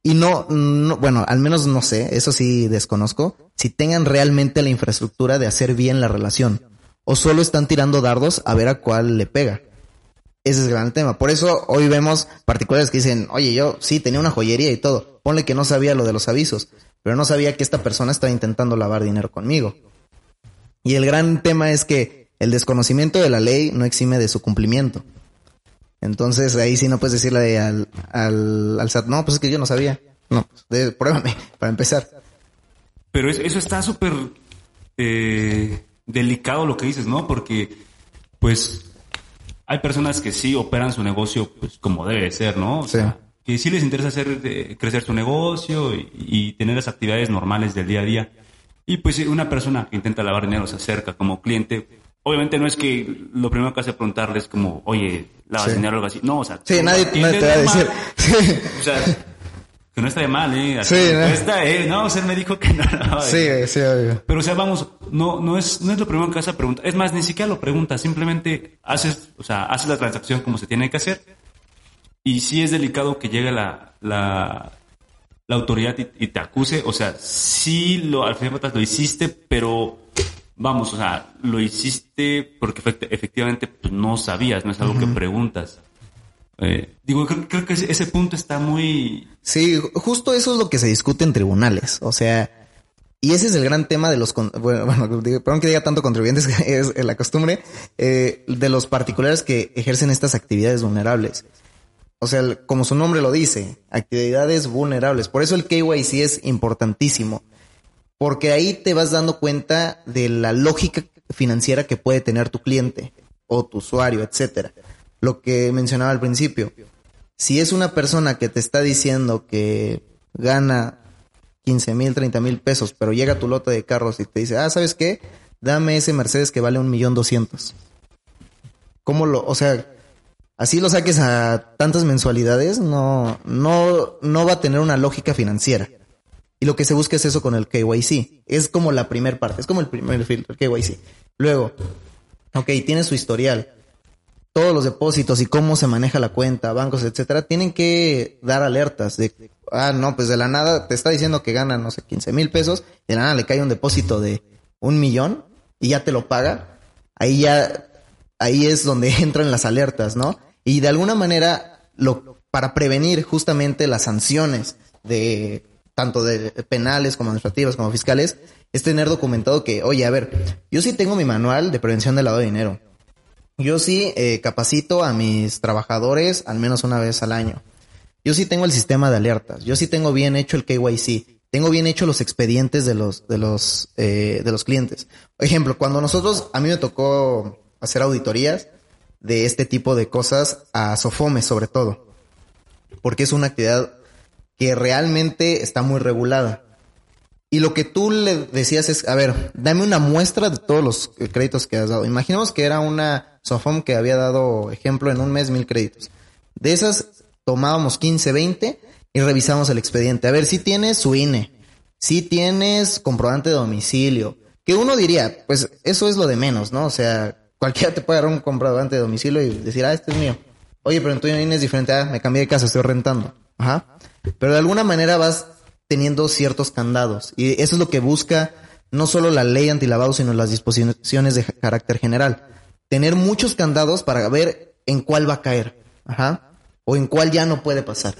Y no, no, bueno, al menos no sé, eso sí desconozco, si tengan realmente la infraestructura de hacer bien la relación. O solo están tirando dardos a ver a cuál le pega. Ese es el gran tema. Por eso hoy vemos particulares que dicen, oye, yo sí tenía una joyería y todo. Ponle que no sabía lo de los avisos, pero no sabía que esta persona estaba intentando lavar dinero conmigo. Y el gran tema es que el desconocimiento de la ley no exime de su cumplimiento. Entonces ahí sí no puedes decirle al, al, SAT, no, pues es que yo no sabía. No, pues, pruébame, [LAUGHS] para empezar. Pero eso, está súper eh, delicado lo que dices, ¿no? Porque, pues, hay personas que sí operan su negocio pues como debe ser, ¿no? O sea, que sí les interesa hacer eh, crecer su negocio y, tener las actividades normales del día a día. Y pues una persona que intenta lavar dinero se acerca como cliente. Obviamente no es que lo primero que hace preguntarles como, oye, lavas dinero o algo así. No, o sea, sí, nadie, te va a decir. [LAUGHS] [LAUGHS] O sea, no está de mal, ¿eh? sí, no. está, ¿eh? No, o sea, me dijo que no. sí, sí, obvio. Pero, o sea, vamos, no, no es, no es lo primero que haces a preguntar. Es más, ni siquiera lo preguntas, simplemente haces, o sea, haces la transacción como se tiene que hacer. Y si es delicado que llegue la, la, la autoridad y, te acuse, o sea, sí lo, al final de cuentas lo hiciste, pero vamos, o sea, lo hiciste porque efectivamente pues, no sabías, no es algo que preguntas. Eh, digo, creo, que ese, punto está muy... Sí, justo eso es lo que se discute en tribunales. O sea, y ese es el gran tema de los... Bueno, [LAUGHS] bueno perdón que diga tanto contribuyentes, [LAUGHS] que es la costumbre, eh, de los particulares que ejercen estas actividades vulnerables. O sea, como su nombre lo dice, actividades vulnerables. Por eso el KYC es importantísimo. Porque ahí te vas dando cuenta de la lógica financiera que puede tener tu cliente o tu usuario, etcétera lo que mencionaba al principio. Si es una persona que te está diciendo que gana 15 mil, 30 mil pesos, pero llega tu lote de carros y te dice, ah, ¿sabes qué? Dame ese Mercedes que vale un millón doscientos. ¿Cómo lo, o sea, así lo saques a tantas mensualidades, no, no, no va a tener una lógica financiera. Y lo que se busca es eso con el KYC. Es como la primer parte, es como el primer filtro, el KYC. Luego, ok, tiene su historial todos los depósitos y cómo se maneja la cuenta, bancos, etcétera, tienen que dar alertas de, ah, no, pues de la nada te está diciendo que gana, no sé, 15 mil pesos, de la nada le cae un depósito de un millón y ya te lo paga. Ahí ya, ahí es donde [LAUGHS] entran las alertas, ¿no? Y de alguna manera, lo, para prevenir justamente las sanciones de tanto de penales como administrativas como fiscales, es tener documentado que, oye, a ver, yo sí tengo mi manual de prevención del lavado de dinero. Yo sí eh, capacito a mis trabajadores al menos una vez al año. Yo sí tengo el sistema de alertas. Yo sí tengo bien hecho el KYC. Tengo bien hecho los expedientes de los, de los, eh, de los clientes. Por ejemplo, cuando nosotros, a mí me tocó hacer auditorías de este tipo de cosas a Sofome sobre todo. Porque es una actividad que realmente está muy regulada. Y lo que tú le decías es, a ver, dame una muestra de todos los créditos que has dado. Imaginemos que era una Sofom que había dado, ejemplo, en un mes mil créditos. De esas tomábamos 15, 20 y revisamos el expediente. A ver, si tienes su INE, si tienes comprobante de domicilio, que uno diría, pues eso es lo de menos, ¿no? O sea, cualquiera te puede dar un comprobante de domicilio y decir, ah, este es mío. Oye, pero en tu INE es diferente, ah, me cambié de casa, estoy rentando. Ajá. Pero de alguna manera vas teniendo ciertos candados. Y eso es lo que busca no solo la ley antilavado, sino las disposiciones de carácter general. Tener muchos candados para ver en cuál va a caer. Ajá. O en cuál ya no puede pasar.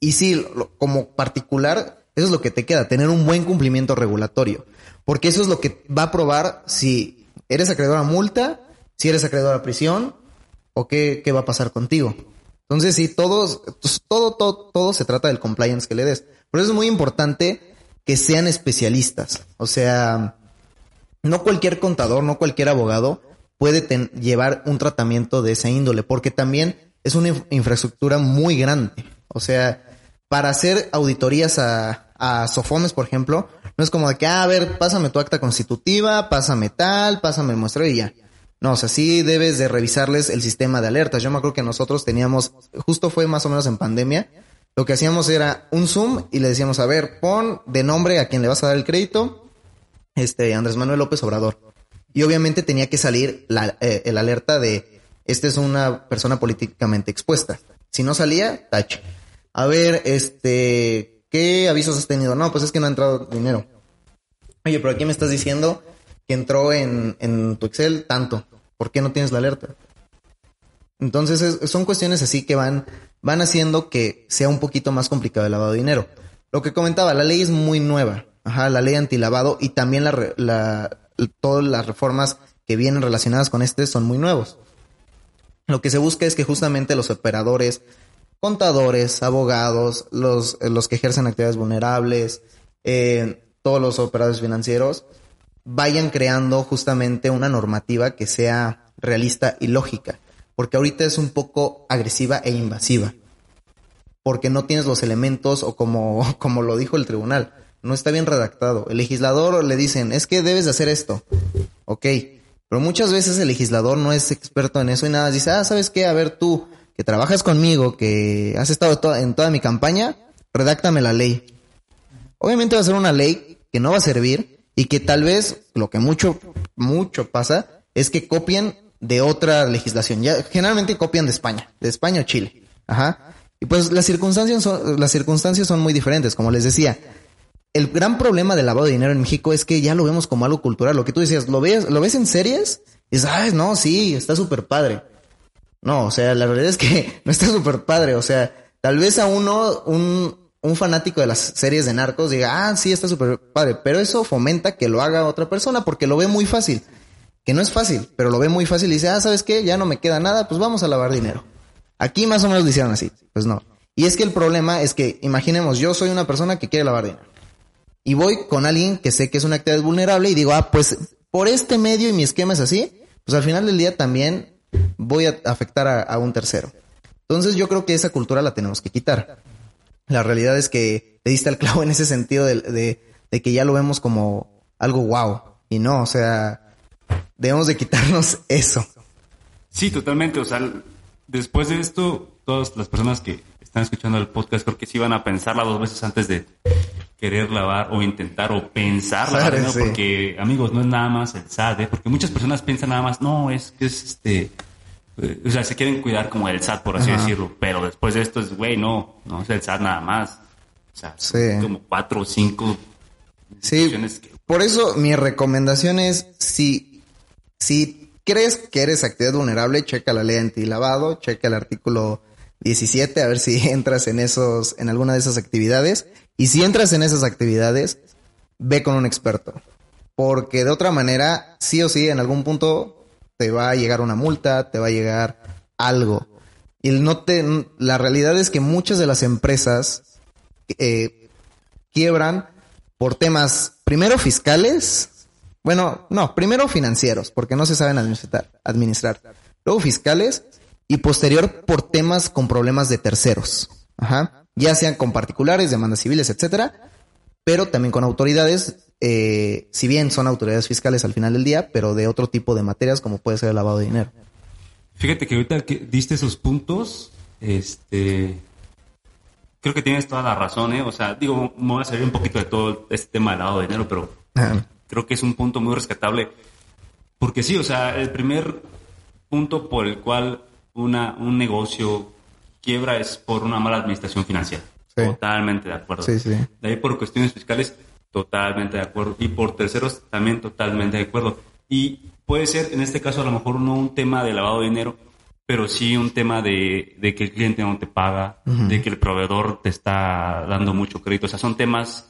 Y sí, como particular, eso es lo que te queda, tener un buen cumplimiento regulatorio. Porque eso es lo que va a probar si eres acreedor a multa, si eres acreedor a prisión, o qué, qué va a pasar contigo. Entonces, sí, todos, pues, todo, todo, todo se trata del compliance que le des. Por eso es muy importante que sean especialistas. O sea, no cualquier contador, no cualquier abogado puede llevar un tratamiento de esa índole, porque también es una infraestructura muy grande. O sea, para hacer auditorías a, a Sofomes, por ejemplo, no es como de que, ah, a ver, pásame tu acta constitutiva, pásame tal, pásame el muestreo y ya. No, o sea, sí debes de revisarles el sistema de alertas. Yo me acuerdo que nosotros teníamos, justo fue más o menos en pandemia, lo que hacíamos era un Zoom y le decíamos, a ver, pon de nombre a quien le vas a dar el crédito, este, Andrés Manuel López Obrador. Y obviamente tenía que salir la, eh, el alerta de, esta es una persona políticamente expuesta. Si no salía, tache. A ver, este, ¿qué avisos has tenido? No, pues es que no ha entrado dinero. Oye, pero aquí me estás diciendo que entró en, en tu Excel tanto. ¿Por qué no tienes la alerta? Entonces son cuestiones así que van, van haciendo que sea un poquito más complicado el lavado de dinero. Lo que comentaba, la ley es muy nueva. Ajá, la ley antilavado y también la, la, todas las reformas que vienen relacionadas con este son muy nuevos. Lo que se busca es que justamente los operadores, contadores, abogados, los, los que ejercen actividades vulnerables, eh, todos los operadores financieros, vayan creando justamente una normativa que sea realista y lógica porque ahorita es un poco agresiva e invasiva, porque no tienes los elementos o como, [LAUGHS] como lo dijo el tribunal, no está bien redactado. El legislador le dicen, es que debes de hacer esto, ok, pero muchas veces el legislador no es experto en eso y nada, dice, ah, ¿sabes qué? A ver tú, que trabajas conmigo, que has estado en toda mi campaña, redáctame la ley. Obviamente va a ser una ley que no va a servir y que tal vez lo que mucho, mucho pasa es que copien de otra legislación. Ya generalmente copian de España, de España o Chile. Ajá. Y pues las circunstancias son, las circunstancias son muy diferentes, como les decía. El gran problema del lavado de dinero en México es que ya lo vemos como algo cultural. Lo que tú decías, lo ves, lo ves en series y dices, ay, no, sí, está súper padre. No, o sea, la realidad es que [LAUGHS] no está súper padre. O sea, tal vez a uno, un, un fanático de las series de narcos diga, ah, sí, está súper padre, pero eso fomenta que lo haga otra persona porque lo ve muy fácil que no es fácil, pero lo ve muy fácil y dice, ah, ¿sabes qué? Ya no me queda nada, pues vamos a lavar dinero. Aquí más o menos lo hicieron así. Pues no. Y es que el problema es que, imaginemos, yo soy una persona que quiere lavar dinero. Y voy con alguien que sé que es una actividad vulnerable y digo, ah, pues por este medio y mi esquema es así, pues al final del día también voy a afectar a, un tercero. Entonces yo creo que esa cultura la tenemos que quitar. La realidad es que le diste el clavo en ese sentido de que ya lo vemos como algo wow. Y no, o sea, debemos de quitarnos [LAUGHS] eso. Sí, totalmente. O sea, después de esto, todas las personas que están escuchando el podcast creo que sí van a pensarla dos veces antes de querer lavar o intentar o pensar ¿no? porque amigos no es nada más el SAT ¿eh? porque muchas personas piensan nada más no es que es este eh, o sea se quieren cuidar como el SAT por así decirlo pero después de esto es güey no no es el SAT nada más o sea como cuatro o cinco sí por eso mi recomendación es si si crees que eres actividad vulnerable, checa la ley antilavado, checa el artículo 17, a ver si [LAUGHS] entras en esos, en alguna de esas actividades. Y si entras en esas actividades, ve con un experto. Porque de otra manera, sí o sí, en algún punto te va a llegar una multa, te va a llegar algo. Y no te, la realidad es que muchas de las empresas eh, quiebran por temas, primero fiscales, bueno, no, primero financieros, porque no se saben administrar, administrar. Luego fiscales y posterior por temas con problemas de terceros. Ajá. Ya sean con particulares, demandas civiles, etcétera, pero también con autoridades, eh, si bien son autoridades fiscales al final del día, pero de otro tipo de materias como puede ser el lavado de dinero. Fíjate que ahorita que diste esos puntos, este, creo que tienes toda la razón, ¿eh? O sea, digo, me voy a salir un poquito de todo este tema del lavado de dinero, pero creo que es un punto muy rescatable. Porque sí, o sea, el primer punto por el cual una, un negocio quiebra es por una mala administración financiera. Totalmente de acuerdo. Sí, sí. De ahí por cuestiones fiscales, totalmente de acuerdo. Y por terceros, también totalmente de acuerdo. Y puede ser, en este caso, a lo mejor no un tema de lavado de dinero, pero sí un tema de, de que el cliente no te paga, de que el proveedor te está dando mucho crédito. O sea, son temas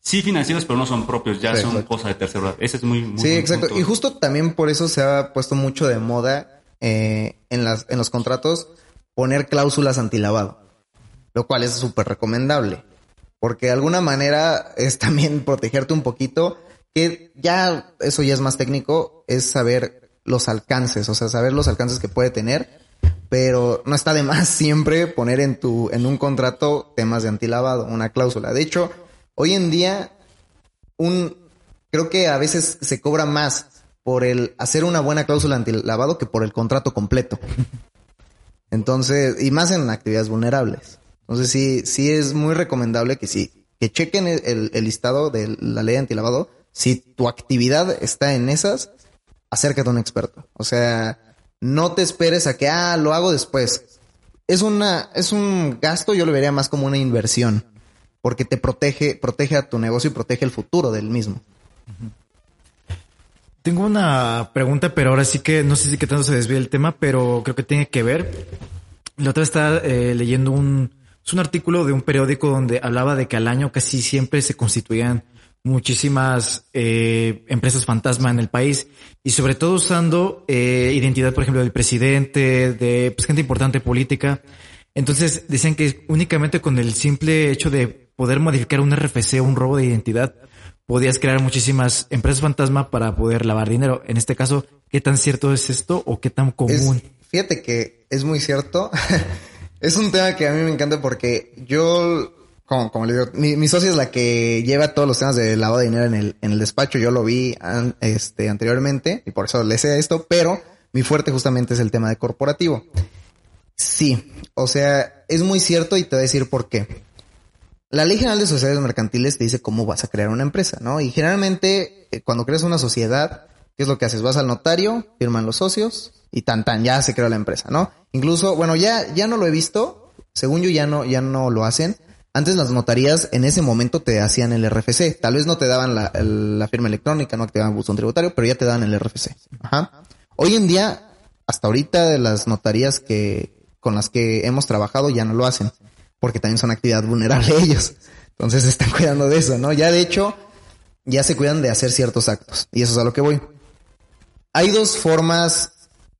sí financieros, pero no son propios, ya son cosas de tercero. Ese es muy, muy Sí, exacto. Y justo también por eso se ha puesto mucho de moda eh, en, las, en los contratos poner cláusulas antilavado, lo cual es súper recomendable, porque de alguna manera [LAUGHS] es también protegerte un poquito, que ya eso ya es más técnico, es saber los alcances, o sea, saber los alcances que puede tener, pero no está de más [LAUGHS] siempre poner en tu en un contrato temas de antilavado, una cláusula. De hecho, hoy en día un creo que a veces se cobra más por el hacer una buena cláusula antilavado que por el contrato completo. Entonces, y más en actividades vulnerables. Entonces sí, sí es muy recomendable que sí, que chequen el, listado de la ley antilavado. Si tu actividad está en esas, acércate a un experto. O sea, no te esperes a que, ah, lo hago después. Es una, es un gasto, yo lo vería más como una inversión. Porque te protege, protege a tu negocio y protege el futuro del mismo. Tengo una pregunta, pero ahora sí que no sé si qué tanto se desvía el tema, pero creo que tiene que ver. La otra estaba eh, leyendo un, es un artículo de un periódico donde hablaba de que al año casi siempre se constituían muchísimas eh, empresas fantasma en el país y sobre todo usando eh, identidad, por ejemplo, del presidente, de pues, gente importante política. Entonces dicen que únicamente con el simple hecho de poder modificar un RFC, un robo de identidad, podías crear muchísimas empresas fantasma para poder lavar dinero. En este caso, ¿qué tan cierto es esto o qué tan común? fíjate que es muy cierto. [LAUGHS] es un tema que a mí me encanta porque yo, como, como le digo, mi, socia es la que lleva todos los temas de lavado de dinero en el, en el despacho. Yo lo vi este, anteriormente y por eso le sé esto, pero mi fuerte justamente es el tema de corporativo. Sí, o sea, es muy cierto y te voy a decir por qué. La Ley General de Sociedades Mercantiles te dice cómo vas a crear una empresa, ¿no? Y generalmente eh, cuando creas una sociedad, ¿qué es lo que haces? Vas al notario, firman los socios y tan tan, ya se creó la empresa, ¿no? Incluso, bueno, ya, ya no lo he visto, según yo ya no, ya no lo hacen. Antes las notarías en ese momento te hacían el RFC. Tal vez no te daban la, firma electrónica, no activaban buzón tributario, pero ya te daban el RFC. Ajá. Hoy en día, hasta ahorita las notarías que, con las que hemos trabajado ya no lo hacen porque también son actividad vulnerable [LAUGHS] ellos. Entonces se están cuidando de eso, ¿no? Ya de hecho, ya se cuidan de hacer ciertos actos. Y eso es a lo que voy. Hay dos formas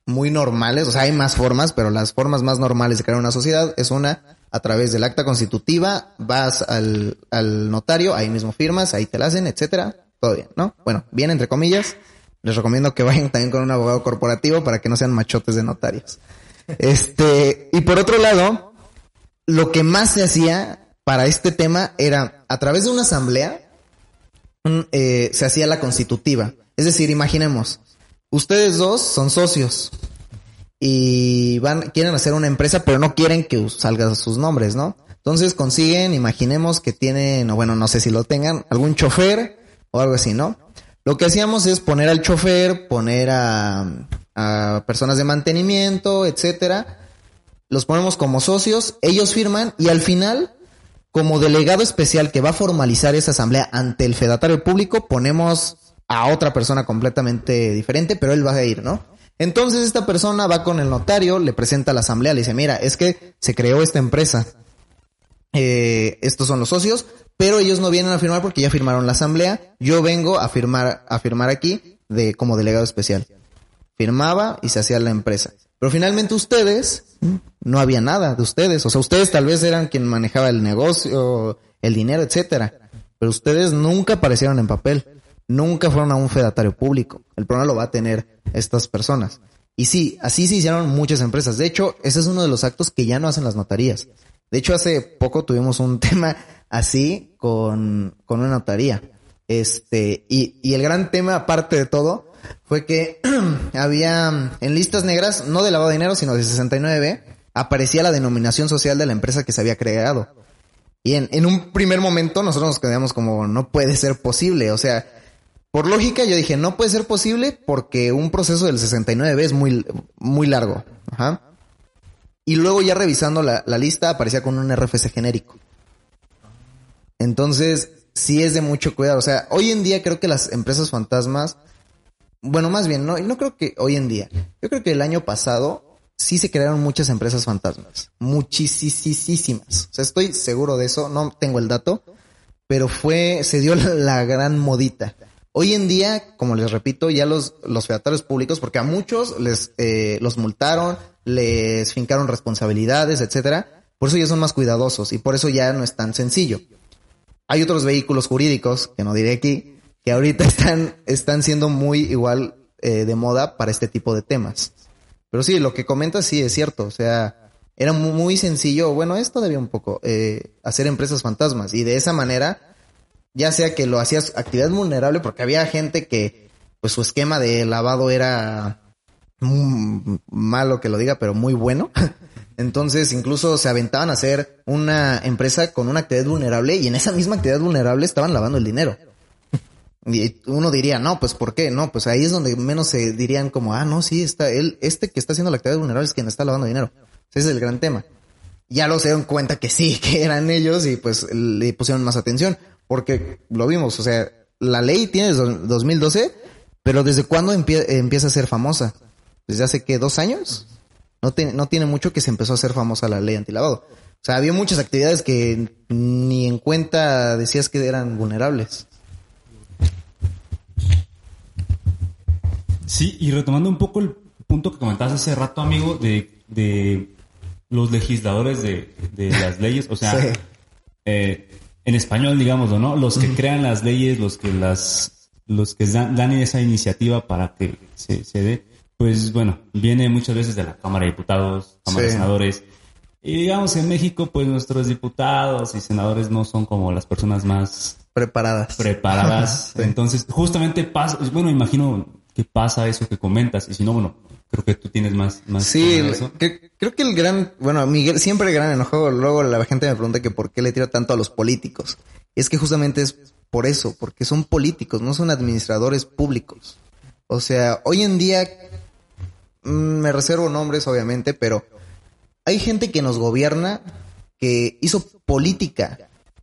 muy normales, o sea, hay más formas, pero las formas más normales de crear una sociedad es una a través del acta constitutiva, vas al, al notario, ahí mismo firmas, ahí te la hacen, etcétera, todo bien, ¿no? Bueno, bien entre comillas, les recomiendo que vayan también con un abogado corporativo para que no sean machotes de notarios. Este, y por otro lado, lo que más se hacía para este tema era a través de una asamblea eh, se hacía la constitutiva. Es decir, imaginemos, ustedes dos son socios y van, quieren hacer una empresa, pero no quieren que salgan sus nombres, ¿no? Entonces consiguen, imaginemos que tienen, o bueno, no sé si lo tengan, algún chofer o algo así, ¿no? Lo que hacíamos es poner al chofer, poner a, a personas de mantenimiento, etcétera, los ponemos como socios, ellos firman y al final, como delegado especial que va a formalizar esa asamblea ante el fedatario público, ponemos a otra persona completamente diferente, pero él va a ir, ¿no? Entonces esta persona va con el notario, le presenta a la asamblea, le dice, mira, es que se creó esta empresa. Eh, estos son los socios, pero ellos no vienen a firmar porque ya firmaron la asamblea. Yo vengo a firmar, a firmar aquí de, como delegado especial. Firmaba y se hacía la empresa. Pero finalmente ustedes, no había nada de ustedes. O sea, ustedes tal vez eran quien manejaba el negocio, el dinero, etcétera. Pero ustedes nunca aparecieron en papel. Nunca fueron a un fedatario público. El problema lo va a tener estas personas. Y sí, así se hicieron muchas empresas. De hecho, ese es uno de los actos que ya no hacen las notarías. De hecho, hace poco tuvimos un [LAUGHS] tema así con, con una notaría. Este, y, y el gran tema, aparte de todo, fue que [CLEARS THROAT] había en listas negras, no de lavado de dinero, sino de 69, aparecía la denominación social de la empresa que se había creado. Y en, en un primer momento nosotros nos quedamos como, no puede ser posible. O sea, por lógica yo dije, no puede ser posible porque un proceso del 69 es muy, muy largo. Y luego ya revisando la, la lista aparecía con un RFC genérico. Entonces, sí es de mucho cuidado. O sea, hoy en día creo que las empresas fantasmas, bueno, más bien, no, no creo que hoy en día. Yo creo que el año pasado sí se crearon muchas empresas fantasmas. Muchísimas. O sea, estoy seguro de eso. No tengo el dato. Pero fue, se dio la, gran modita. Hoy en día, como les repito, ya los, los fedatarios públicos, porque a muchos les, eh, los multaron, les fincaron responsabilidades, etcétera. Por eso ya son más cuidadosos y por eso ya no es tan sencillo. Hay otros vehículos jurídicos, que no diré aquí, que ahorita [LAUGHS] están, están siendo muy igual eh, de moda para este tipo de temas. Pero sí, lo que comentas sí es cierto. O sea, era muy sencillo, bueno, es todavía un poco, eh, hacer empresas fantasmas. Y de esa manera, ya sea que lo hacías actividad vulnerable, porque había gente que, pues su esquema de lavado era muy malo que lo diga, pero muy bueno. [LAUGHS] Entonces, incluso se aventaban a hacer una empresa con una actividad vulnerable y en esa misma actividad vulnerable estaban lavando el dinero. Y uno diría, no, pues ¿por qué? No, pues ahí es donde menos se dirían como, ah, no, sí, está él, este que está haciendo la actividad vulnerable es quien está lavando dinero. Ese es el gran tema. Ya lo se dieron cuenta que sí, [LAUGHS] que eran ellos y pues le pusieron más atención. Porque lo vimos, o sea, la ley tiene desde 2012, pero ¿desde cuándo empieza a ser famosa? ¿Desde hace qué, dos años? No tiene, no tiene mucho que se empezó a hacer famosa la ley antilavado. O sea, había muchas actividades que ni en cuenta decías que eran vulnerables. Sí, y retomando un poco el punto que comentabas hace rato, amigo, de, de los legisladores de, de las leyes, o sea, sí. eh, en español, digámoslo, ¿no? Los que crean las leyes, los que las, los que dan, dan esa iniciativa para que se, se dé pues bueno, viene muchas veces de la Cámara de Diputados, Cámara sí. de Senadores. Y digamos, en México, pues nuestros diputados y senadores no son como las personas más preparadas. Preparadas. [LAUGHS] sí. Entonces, justamente pasa, bueno, imagino que pasa eso que comentas. Y si no, bueno, creo que tú tienes más. más sí, eso. Que, creo que el gran, bueno, Miguel, siempre el gran enojo, luego la gente me pregunta que por qué le tira tanto a los políticos. Es que justamente es por eso, porque son políticos, no son administradores públicos. O sea, hoy en día Mm, me reservo nombres obviamente, pero hay gente que nos gobierna que hizo política,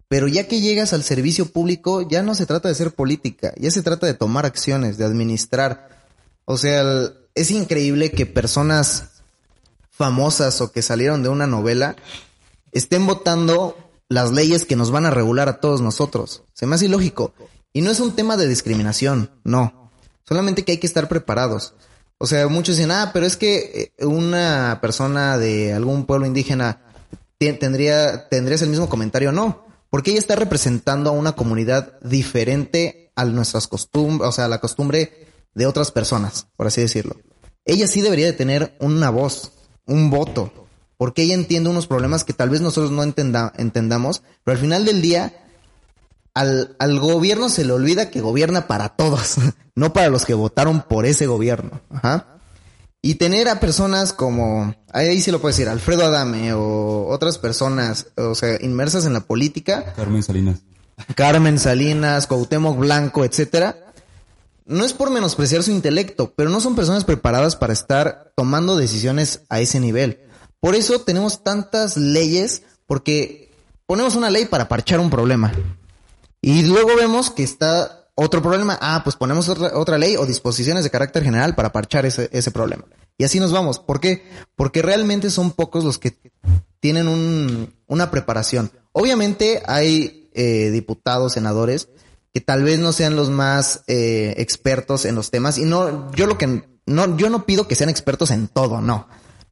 pero ya que llegas al servicio público ya no se trata de ser política, ya se trata de tomar acciones, de administrar. O sea, es increíble que personas famosas o que salieron de una novela estén votando las leyes que nos van a regular a todos nosotros. Se me hace ilógico. Y no es un tema de discriminación, no. Solamente que hay que estar preparados. O sea, muchos dicen, ah, pero es que eh, una persona de algún pueblo indígena tendría, tendrías el mismo comentario. No, porque ella está representando a una comunidad diferente a nuestras costumbres, o sea, a la costumbre de otras personas, por así decirlo. Ella sí debería de tener una voz, un voto, porque ella entiende unos problemas que tal vez nosotros no entenda, entendamos, pero al final del día al, al, gobierno se le olvida que gobierna para todos, [LAUGHS] no para los que votaron por ese gobierno. Ajá. Y tener a personas como, ahí sí lo puedo decir, Alfredo Adame o otras personas, o sea, inmersas en la política. Carmen Salinas. Carmen Salinas, Cuauhtémoc Blanco, etcétera. No es por menospreciar su intelecto, pero no son personas preparadas para estar tomando decisiones a ese nivel. Por eso tenemos tantas leyes, porque ponemos una ley para parchar un problema. Y luego vemos que está otro problema, ah, pues ponemos otra, otra ley o disposiciones de carácter general para parchar ese, ese problema. Y así nos vamos. ¿Por qué? Porque realmente son pocos los que tienen un, una preparación. Obviamente hay eh, diputados, senadores, que tal vez no sean los más eh, expertos en los temas. Y no, yo lo que, no, yo no pido que sean expertos en todo, no.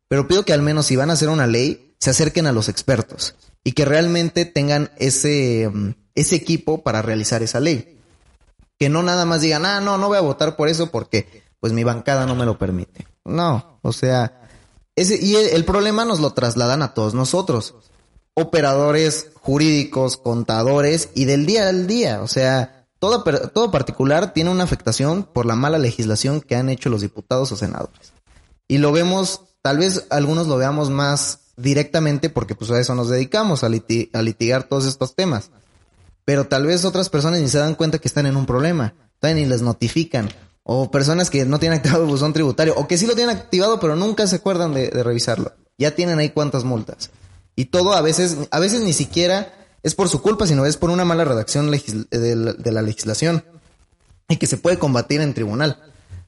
Pero pido que al menos si van a hacer una ley, se acerquen a los expertos. Y que realmente tengan ese, mm, ese equipo para realizar esa ley. Que no nada más digan, ah, no, no voy a votar por eso porque pues mi bancada no me lo permite. No, o sea, ese, y el, problema nos lo trasladan a todos nosotros. Operadores jurídicos, contadores y del día al día. O sea, todo, todo particular tiene una afectación por la mala legislación que han hecho los diputados o senadores. Y lo vemos, tal vez algunos lo veamos más directamente porque pues a eso nos dedicamos, a, a litigar todos estos temas. Pero tal vez otras personas ni se dan cuenta que están en un problema, ni les notifican o personas que no tienen activado el buzón tributario, o que sí lo tienen activado, pero nunca se acuerdan de, revisarlo. Ya tienen ahí cuántas multas. Y todo a veces, a veces ni siquiera es por su culpa, sino es por una mala redacción de, la, legislación. Y que se puede combatir en tribunal.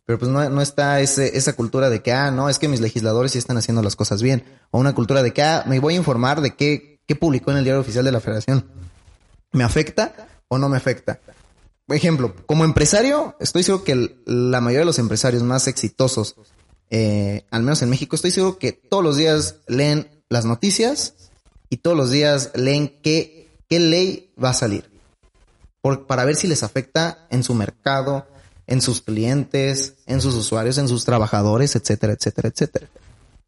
Pero pues no, está ese, esa cultura de que, ah, no, es que mis legisladores sí están haciendo las cosas bien. O una cultura de que, ah, me voy a informar de qué, qué publicó en el diario oficial de la federación. ¿Me afecta o no me afecta? ejemplo, como empresario, estoy seguro que la mayoría de los empresarios más exitosos, eh, al menos en México, estoy seguro que todos los días leen las noticias y todos los días leen qué, qué ley va a salir. Por, para ver si les afecta en su mercado, en sus clientes, en sus usuarios, en sus trabajadores, etcétera, etcétera, etcétera.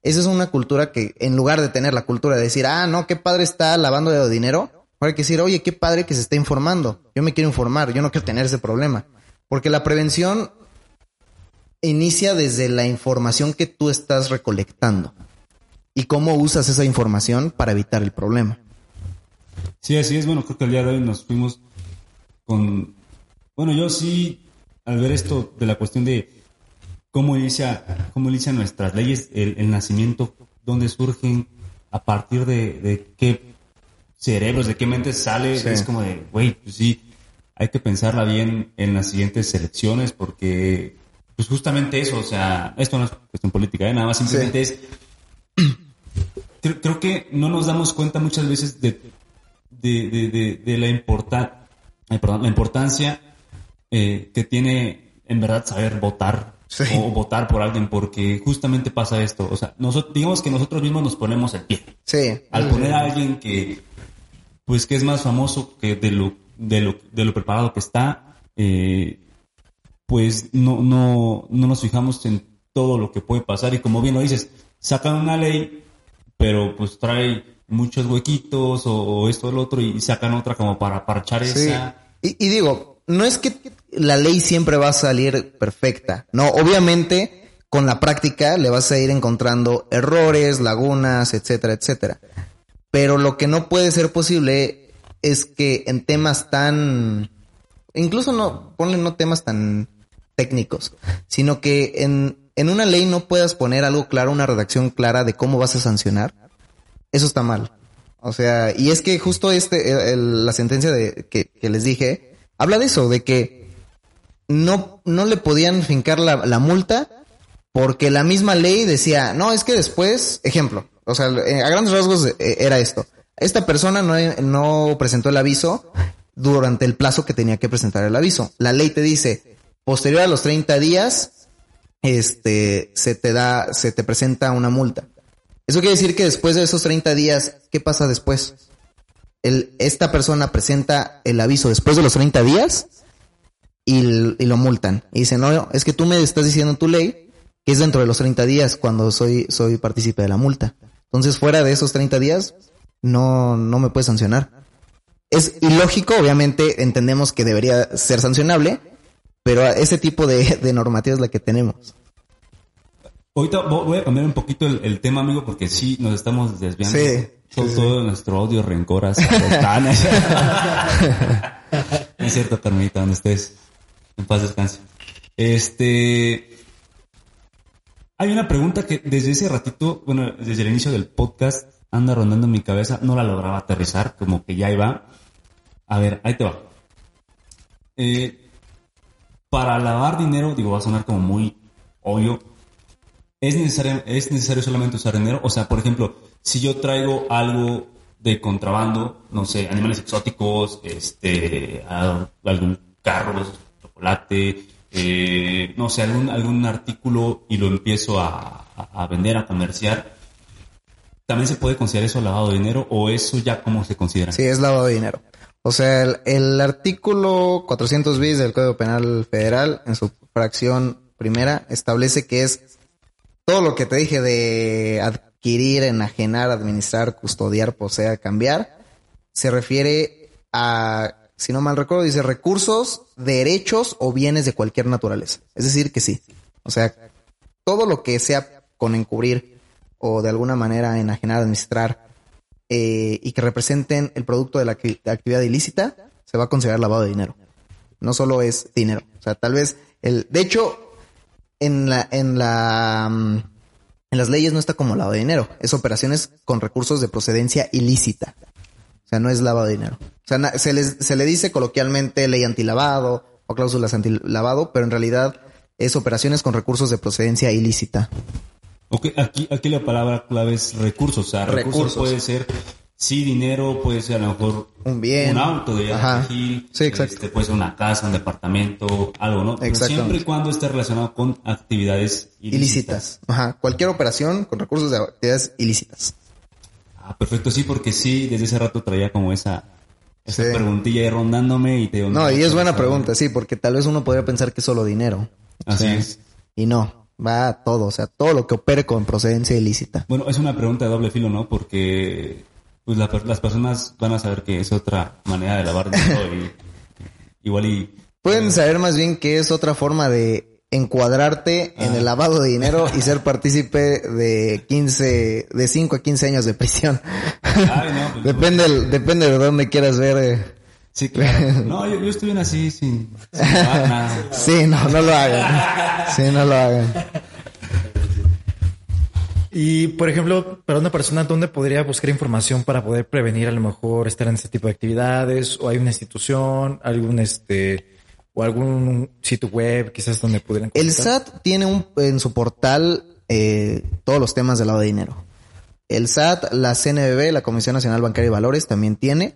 Esa es una cultura que, en lugar de tener la cultura de decir, ah, no, qué padre está lavando de dinero, hay que decir, oye, qué padre que se está informando. Yo me quiero informar, yo no quiero tener ese problema. Porque la prevención inicia desde la información que tú estás recolectando y cómo usas esa información para evitar el problema. Sí, así es. Bueno, creo que el día de hoy nos fuimos con... Bueno, yo sí, al ver esto de la cuestión de cómo inicia, cómo inicia nuestras leyes, el, nacimiento, dónde surgen, a partir de qué cerebros, de qué mente sale, es como de, güey, pues sí, hay que pensarla bien en las siguientes elecciones porque, pues justamente eso, o sea, esto no es cuestión política, ¿eh? nada más simplemente es, [CLEARS THROAT] creo, que no nos damos cuenta muchas veces de, de, de, de, la, importa, perdón, la importancia eh, que tiene en verdad saber votar o votar por alguien porque justamente pasa esto. O sea, nosotros, digamos que nosotros mismos nos ponemos el pie. Sí. Al poner a alguien que pues que es más famoso que de lo, de lo, de lo preparado que está, eh, pues no, no, no nos fijamos en todo lo que puede pasar y como bien lo dices, sacan una ley, pero pues trae muchos huequitos o, esto o lo otro y sacan otra como para parchar esa. Y, y digo, no es que la ley siempre va a salir perfecta, no, obviamente con la práctica le vas a ir encontrando errores, lagunas, etcétera, etcétera. Pero lo que no puede ser posible es que en temas tan, incluso no, ponle no temas tan técnicos, sino que en, en una ley no puedas poner algo claro, una redacción clara de cómo vas a sancionar. Eso está mal. O sea, y es que justo este, la sentencia de, que, que, les dije, habla de eso, de que no, no le podían fincar la, la multa porque la misma ley decía, no, es que después, ejemplo, o sea, eh, a grandes rasgos eh, era esto. Esta persona no, presentó el aviso durante el plazo que tenía que presentar el aviso. La ley te dice, posterior a los 30 días, este, se te da, se te presenta una multa. Eso quiere decir que después de esos 30 días, ¿qué pasa después? Esta persona presenta el aviso después de los 30 días y, y, lo multan. Y dice, no, es que tú me estás diciendo en tu ley que es dentro de los 30 días cuando soy, soy partícipe de la multa. Entonces, fuera de esos 30 días, no, no me puede sancionar. Es ilógico, obviamente entendemos que debería ser sancionable, pero ese tipo de, de normativa es la que tenemos. Ahorita voy a cambiar un poquito el, tema, amigo, porque sí nos estamos desviando. Sí. Todo, nuestro odio, rencor hacia [LAUGHS] [LAUGHS] es cierto, Carmelita, donde estés. En paz descanse. Este. Hay una pregunta que desde ese ratito, bueno, desde el inicio del podcast, anda rondando en mi cabeza, no la lograba aterrizar, como que ya iba. A ver, ahí te va. Eh, para lavar dinero, digo, va a sonar como muy obvio, ¿es necesario, ¿es necesario solamente usar dinero? O sea, por ejemplo, si yo traigo algo de contrabando, no sé, animales exóticos, este, algún carro, chocolate, eh, no sé, algún, algún artículo y lo empiezo a, a, vender, a comerciar, ¿también se puede considerar eso lavado de dinero o eso ya cómo se considera? Sí, es lavado de dinero. O sea, el, artículo 400 bis del Código Penal Federal, en su fracción primera, establece que es todo lo que te dije de adquirir, enajenar, administrar, custodiar, poseer, cambiar, se refiere a, si no mal recuerdo, dice recursos, derechos o bienes de cualquier naturaleza. Es decir, que sí. O sea, todo lo que sea con encubrir o de alguna manera enajenar, administrar, eh, y que representen el producto de la, actividad ilícita, se va a considerar lavado de dinero. No solo es dinero. O sea, tal vez el, de hecho, en la, en la, mm, en las leyes no está como lavado de dinero. Es operaciones con recursos de procedencia ilícita. O sea, no es lavado de dinero. O sea, se, les, se le dice coloquialmente ley antilavado o cláusulas antilavado, pero en realidad es operaciones con recursos de procedencia ilícita. Ok, aquí, aquí la palabra clave es recursos. O sea, recursos, puede ser, sí, dinero, puede ser a lo mejor un bien, un auto de Ajá. sí, exacto. Este, puede ser una casa, un departamento, algo, ¿no? siempre y cuando esté relacionado con actividades ilícitas. Ajá, cualquier operación con recursos de actividades ilícitas. Ah, perfecto, sí, porque sí, desde ese rato traía como esa, esa preguntilla ahí rondándome y te digo, No, y es buena pregunta, sí, porque tal vez uno podría pensar que es solo dinero. Así es. Y no va a todo, o sea, todo lo que opere con procedencia ilícita. Bueno, es una pregunta de doble filo, ¿no? Porque pues las personas van a saber que es otra manera de lavar dinero [LAUGHS] y igual y... Pueden saber más bien que es otra forma de encuadrarte en el ah. lavado de dinero y ser [LAUGHS] partícipe de 15, de 5 a 15 años de prisión. Pues, depende, depende de dónde quieras ver. Eh. Sí, claro. [LAUGHS] No, yo, estoy bien así, sin, [LAUGHS] nada. Sí, no, no lo hagan. Sí, no lo hagan. Y, por ejemplo, para una persona, ¿dónde podría buscar información para poder prevenir a lo mejor estar en este tipo de actividades? ¿O hay una institución, algún este, o algún sitio web quizás donde pudieran... El SAT tiene un, en su portal eh, todos los temas del lado de dinero. El SAT, la CNBB, la Comisión Nacional Bancaria y Valores, también tiene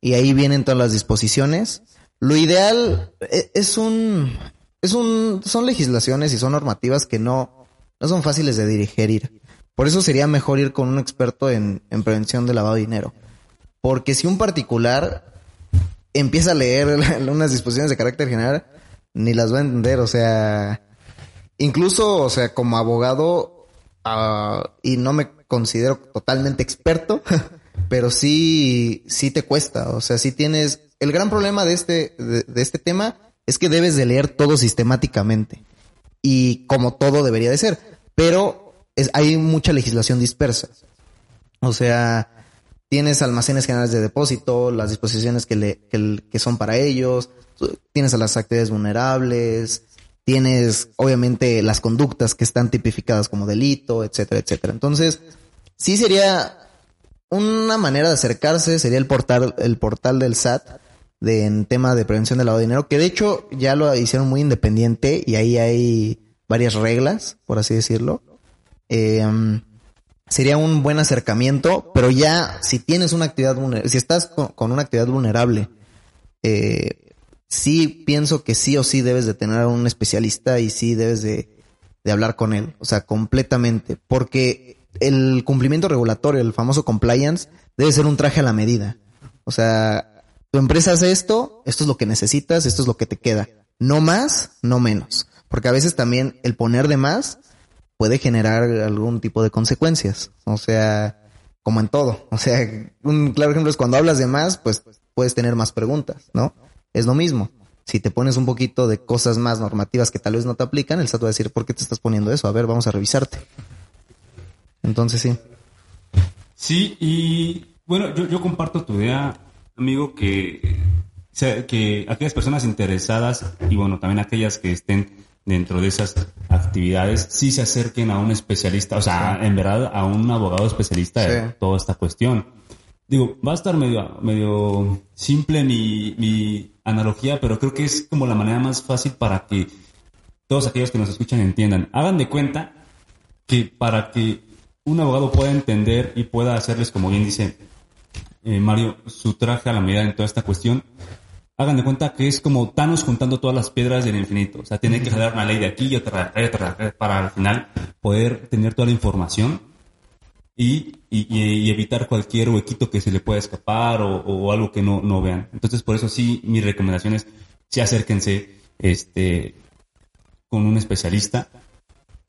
y ahí vienen todas las disposiciones. Lo ideal e, es un, es un, son legislaciones y son normativas que no, no son fáciles de digerir. Por eso sería mejor ir con un experto en, en prevención de lavado de dinero. Porque si un particular empieza a leer [LAUGHS] unas disposiciones de carácter general, ni las va a entender. O sea, incluso, o sea, como abogado, ah, y no me considero totalmente experto, [LAUGHS] pero sí, sí te cuesta. O sea, sí tienes. El gran problema de este, de, este tema es que debes de leer todo sistemáticamente. Y como todo debería de ser. Pero es, hay mucha legislación dispersa. O sea, tienes almacenes generales de depósito, las disposiciones que, le, que, son para ellos, tienes a las actividades vulnerables, tienes obviamente las conductas que están tipificadas como delito, etcétera, etcétera. Entonces, sí sería una manera de acercarse sería el portal, el portal del SAT de, en tema de prevención del lavado de dinero, que de hecho ya lo hicieron muy independiente y ahí hay varias reglas, por así decirlo. Em, sería un buen acercamiento, pero ya si tienes una actividad vulnerable, si estás con, una actividad vulnerable, eh, sí pienso que sí o sí debes de tener a un especialista y sí debes de, de hablar con él, o sea, completamente, porque el cumplimiento regulatorio, el famoso compliance, debe ser un traje a la medida. O sea, tu empresa hace esto, esto es lo que necesitas, esto es lo que te queda. No más, no menos. Porque a veces también el poner de más puede generar algún tipo de consecuencias. O sea, como en todo. O sea, un claro ejemplo es cuando hablas de más, pues puedes tener más preguntas, ¿no? Es lo mismo. Si te pones un poquito de cosas más normativas que tal vez no te aplican, el SAT va a decir, ¿por qué te estás poniendo eso? A ver, vamos a revisarte. Entonces sí. Sí, y bueno, yo, yo comparto tu idea, amigo, que, que aquellas personas interesadas y bueno, también aquellas que estén dentro de esas actividades, sí se acerquen a un especialista, o sea, en verdad a un abogado especialista de toda esta cuestión. digo, va a estar medio, medio simple mi, mi analogía, pero creo que es como la manera más fácil para que todos aquellos que nos escuchan entiendan. Hagan de cuenta que para que un abogado pueda entender y pueda hacerles, como bien dice eh, Mario, su traje a la medida en toda esta cuestión, hagan de cuenta que es como Thanos juntando todas las piedras del infinito. O sea, tiene que jalar una ley de aquí y otra, otra, para al final poder tener toda la información y, y, evitar cualquier huequito que se le pueda escapar o, o, algo que no, no vean. Entonces, por eso sí, mi recomendación es, sí acérquense este, con un especialista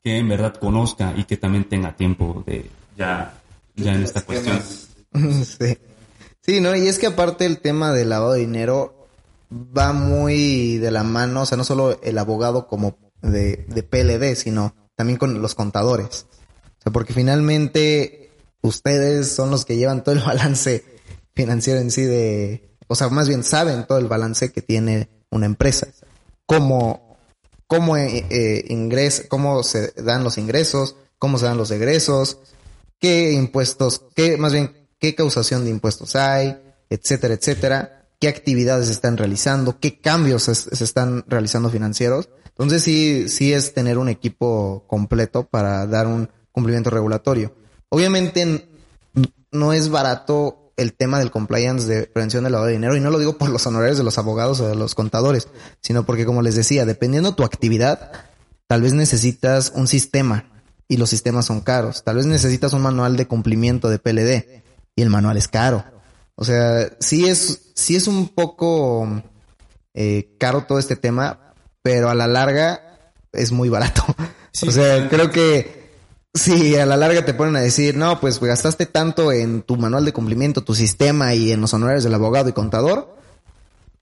que en verdad conozca y que también tenga tiempo de ya, ya en esta cuestión. [LAUGHS] Sí. sí, ¿no? Y es que aparte el tema del lavado de dinero va muy de la mano, o sea, no solo el abogado como de, de PLD, sino también con los contadores. O sea, porque finalmente ustedes son los que llevan todo el [LAUGHS] balance financiero en sí de, o sea, más bien saben todo el balance que tiene una empresa. Cómo, cómo eh, eh cómo se dan los ingresos, cómo se dan los egresos, qué impuestos, qué, más bien, qué causación de impuestos hay, etcétera, etcétera, qué actividades están realizando, qué cambios se, se están realizando financieros. Entonces sí, sí es tener un equipo completo para dar un cumplimiento regulatorio. Obviamente no es barato el tema del compliance de prevención del lavado de dinero y no lo digo por los honorarios de los abogados o de los contadores, sino porque como les decía, dependiendo tu actividad, tal vez necesitas un sistema y los sistemas son caros. Tal vez necesitas un manual de cumplimiento de PLD y el manual es caro. O sea, sí es, sí es un poco eh, caro todo este tema, pero a la larga es muy barato. [LAUGHS] o sea, creo que Sí, a la larga te ponen a decir, no, pues gastaste tanto en tu manual de cumplimiento, tu sistema y en los honorarios del abogado y contador,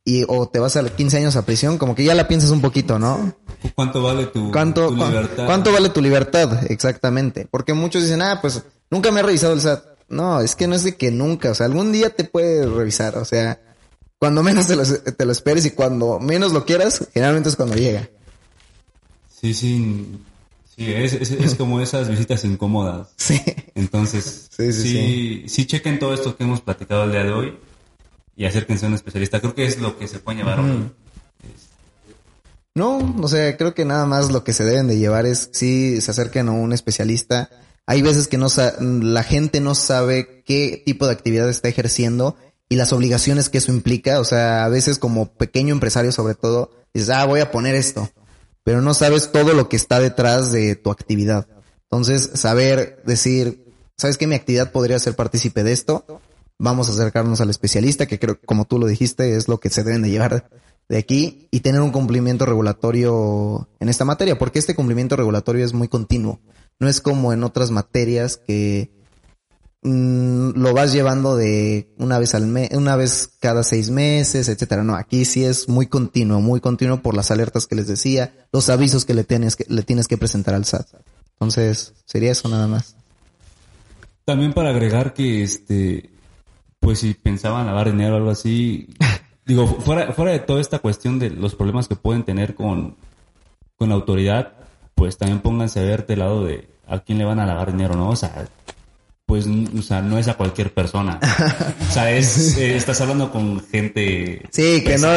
y o te vas a 15 años a prisión, como que ya la piensas un poquito, ¿no? ¿Cuánto vale tu, ¿Cuánto, libertad? ¿Cuánto vale tu libertad? Exactamente. Porque muchos dicen, ah, pues nunca me ha revisado el SAT. No, es que no es de que nunca, o sea, algún día te puede revisar, o sea, cuando menos te lo, te lo esperes y cuando menos lo quieras, generalmente es cuando llega. Sí, sí, Sí, es, es, [LAUGHS] como esas visitas incómodas. Sí. Entonces, sí, sí, sí, chequen todo esto que hemos platicado el día de hoy y acérquense a un especialista. Creo que es lo que se puede llevar hoy. No, o sea, creo que nada más lo que se deben de llevar es si se acerquen a un especialista. Hay veces que no la gente no sabe qué tipo de actividad está ejerciendo y las obligaciones que eso implica. O sea, a veces como pequeño empresario sobre todo, dices, ah, voy a poner esto pero no sabes todo lo que está detrás de tu actividad. Entonces, saber decir, ¿sabes qué? Mi actividad podría ser partícipe de esto. Vamos a acercarnos al especialista, que creo, como tú lo dijiste, es lo que se deben de llevar de aquí y tener un cumplimiento regulatorio en esta materia, porque este cumplimiento regulatorio es muy continuo. No es como en otras materias que Mm, lo vas llevando de una vez al mes, una vez cada seis meses, etcétera. No, aquí sí es muy continuo, muy continuo por las alertas que les decía, los avisos que le tienes que, le tienes que presentar al SAT. Entonces, sería eso nada más. También para agregar que este, pues si pensaban lavar dinero o algo así, [LAUGHS] digo, fuera, fuera de toda esta cuestión de los problemas que pueden tener con, con la autoridad, pues también pónganse a ver del lado de a quién le van a lavar dinero, ¿no? O sea, pues, o sea, no es a cualquier persona. O sea, es, [LAUGHS] eh, estás hablando con gente. Sí, que no,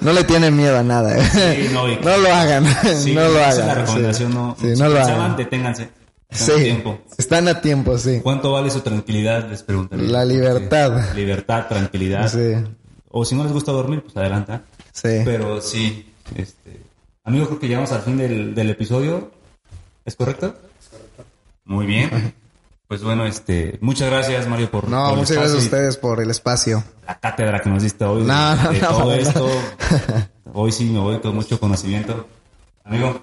no le tienen miedo a nada. Sí, no, [LAUGHS] [LAUGHS] no, lo hagan. no lo hagan. la recomendación, no. Sí, no lo hagan. deténganse. Están sí, a tiempo. Están a tiempo, sí. ¿Cuánto vale su tranquilidad? Les preguntaría. La libertad. Libertad, tranquilidad. Sí. O si no les gusta dormir, pues adelanta. Sí. Pero sí, este. Amigos, creo que llegamos al fin del, del episodio. ¿Es correcto? Es correcto. Muy bien. Pues bueno, este, muchas gracias Mario por No, muchas gracias a ustedes por el espacio. La cátedra que nos diste hoy no, de, no, todo esto. [LAUGHS] Hoy sí me voy con mucho conocimiento. Amigo.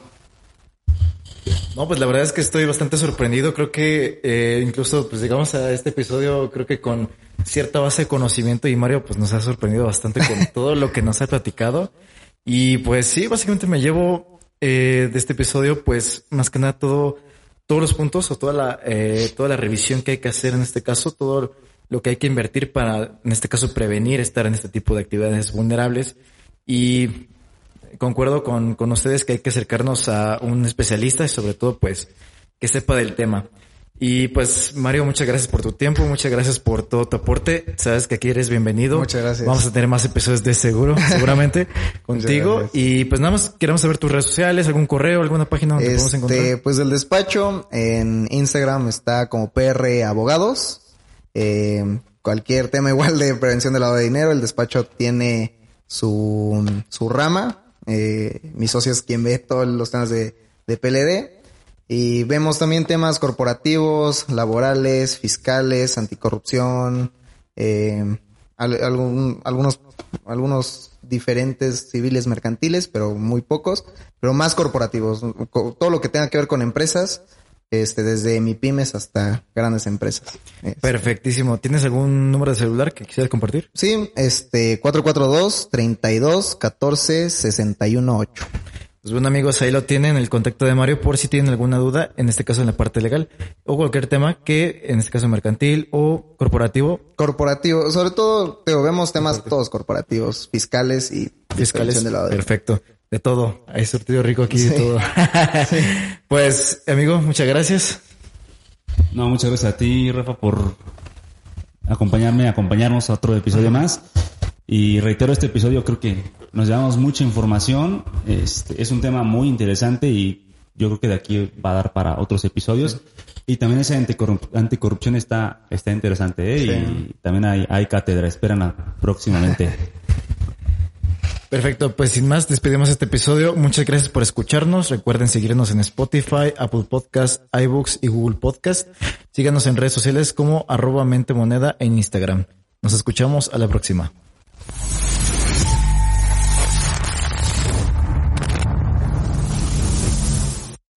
No, pues la verdad es que estoy bastante sorprendido. Creo que eh, incluso, pues llegamos a este episodio, creo que con cierta base de conocimiento y Mario, pues nos ha sorprendido bastante con [LAUGHS] todo lo que nos ha platicado. Y pues sí, básicamente me llevo eh, de este episodio, pues más que nada todo todos los puntos o toda la, eh, toda la revisión que hay que hacer en este caso, todo lo que hay que invertir para, en este caso, prevenir estar en este tipo de actividades vulnerables. Y concuerdo con, con ustedes que hay que acercarnos a un especialista y sobre todo, pues, que sepa del tema. Y pues, Mario, muchas gracias por tu tiempo, muchas gracias por todo tu aporte. Sabes que aquí eres bienvenido. Muchas gracias. Vamos a tener más episodios de seguro, [LAUGHS] seguramente, contigo. Y pues nada más queremos saber tus redes sociales, algún correo, alguna página donde te podemos Este, encontrar. pues el despacho en Instagram está como PR Abogados. Eh, cualquier tema igual de prevención del lavado de dinero, el despacho tiene su, su rama. Eh, mi socio es quien ve todos los temas de, de PLD. Y vemos también temas corporativos, laborales, fiscales, anticorrupción, eh, al- algún- algunos, algunos diferentes civiles mercantiles, pero muy pocos, pero más corporativos. Co- Todo lo que tenga que ver con empresas, este, desde MIPIMES hasta grandes empresas. Perfectísimo. ¿Tienes algún número de celular que quisieras compartir? Sí, este, 442 32 14 61 8. Pues bueno amigos, ahí lo tienen, el contacto de Mario por si tienen alguna duda, en este caso en la parte legal, o cualquier tema que en este caso mercantil o corporativo, Corporativo, sobre todo, te vemos temas todos corporativos, fiscales y fiscales. de- Perfecto. De todo. Hay surtido rico aquí de todo. [LAUGHS] Pues, amigo, muchas gracias. No, muchas gracias a ti, Rafa, por acompañarme, acompañarnos a otro episodio más. Y reitero, este episodio creo que nos llevamos mucha información. Este, es un tema muy interesante y yo creo que de aquí va a dar para otros episodios. Y también esa anticorrup- anticorrupción está, está interesante, ¿eh? Y también hay, hay cátedra, esperan próximamente. Perfecto, pues sin más, despedimos este episodio. Muchas gracias por escucharnos. Recuerden seguirnos en Spotify, Apple Podcast, iBooks y Google Podcast. Síganos en redes sociales como arroba mente moneda en Instagram. Nos escuchamos a la próxima.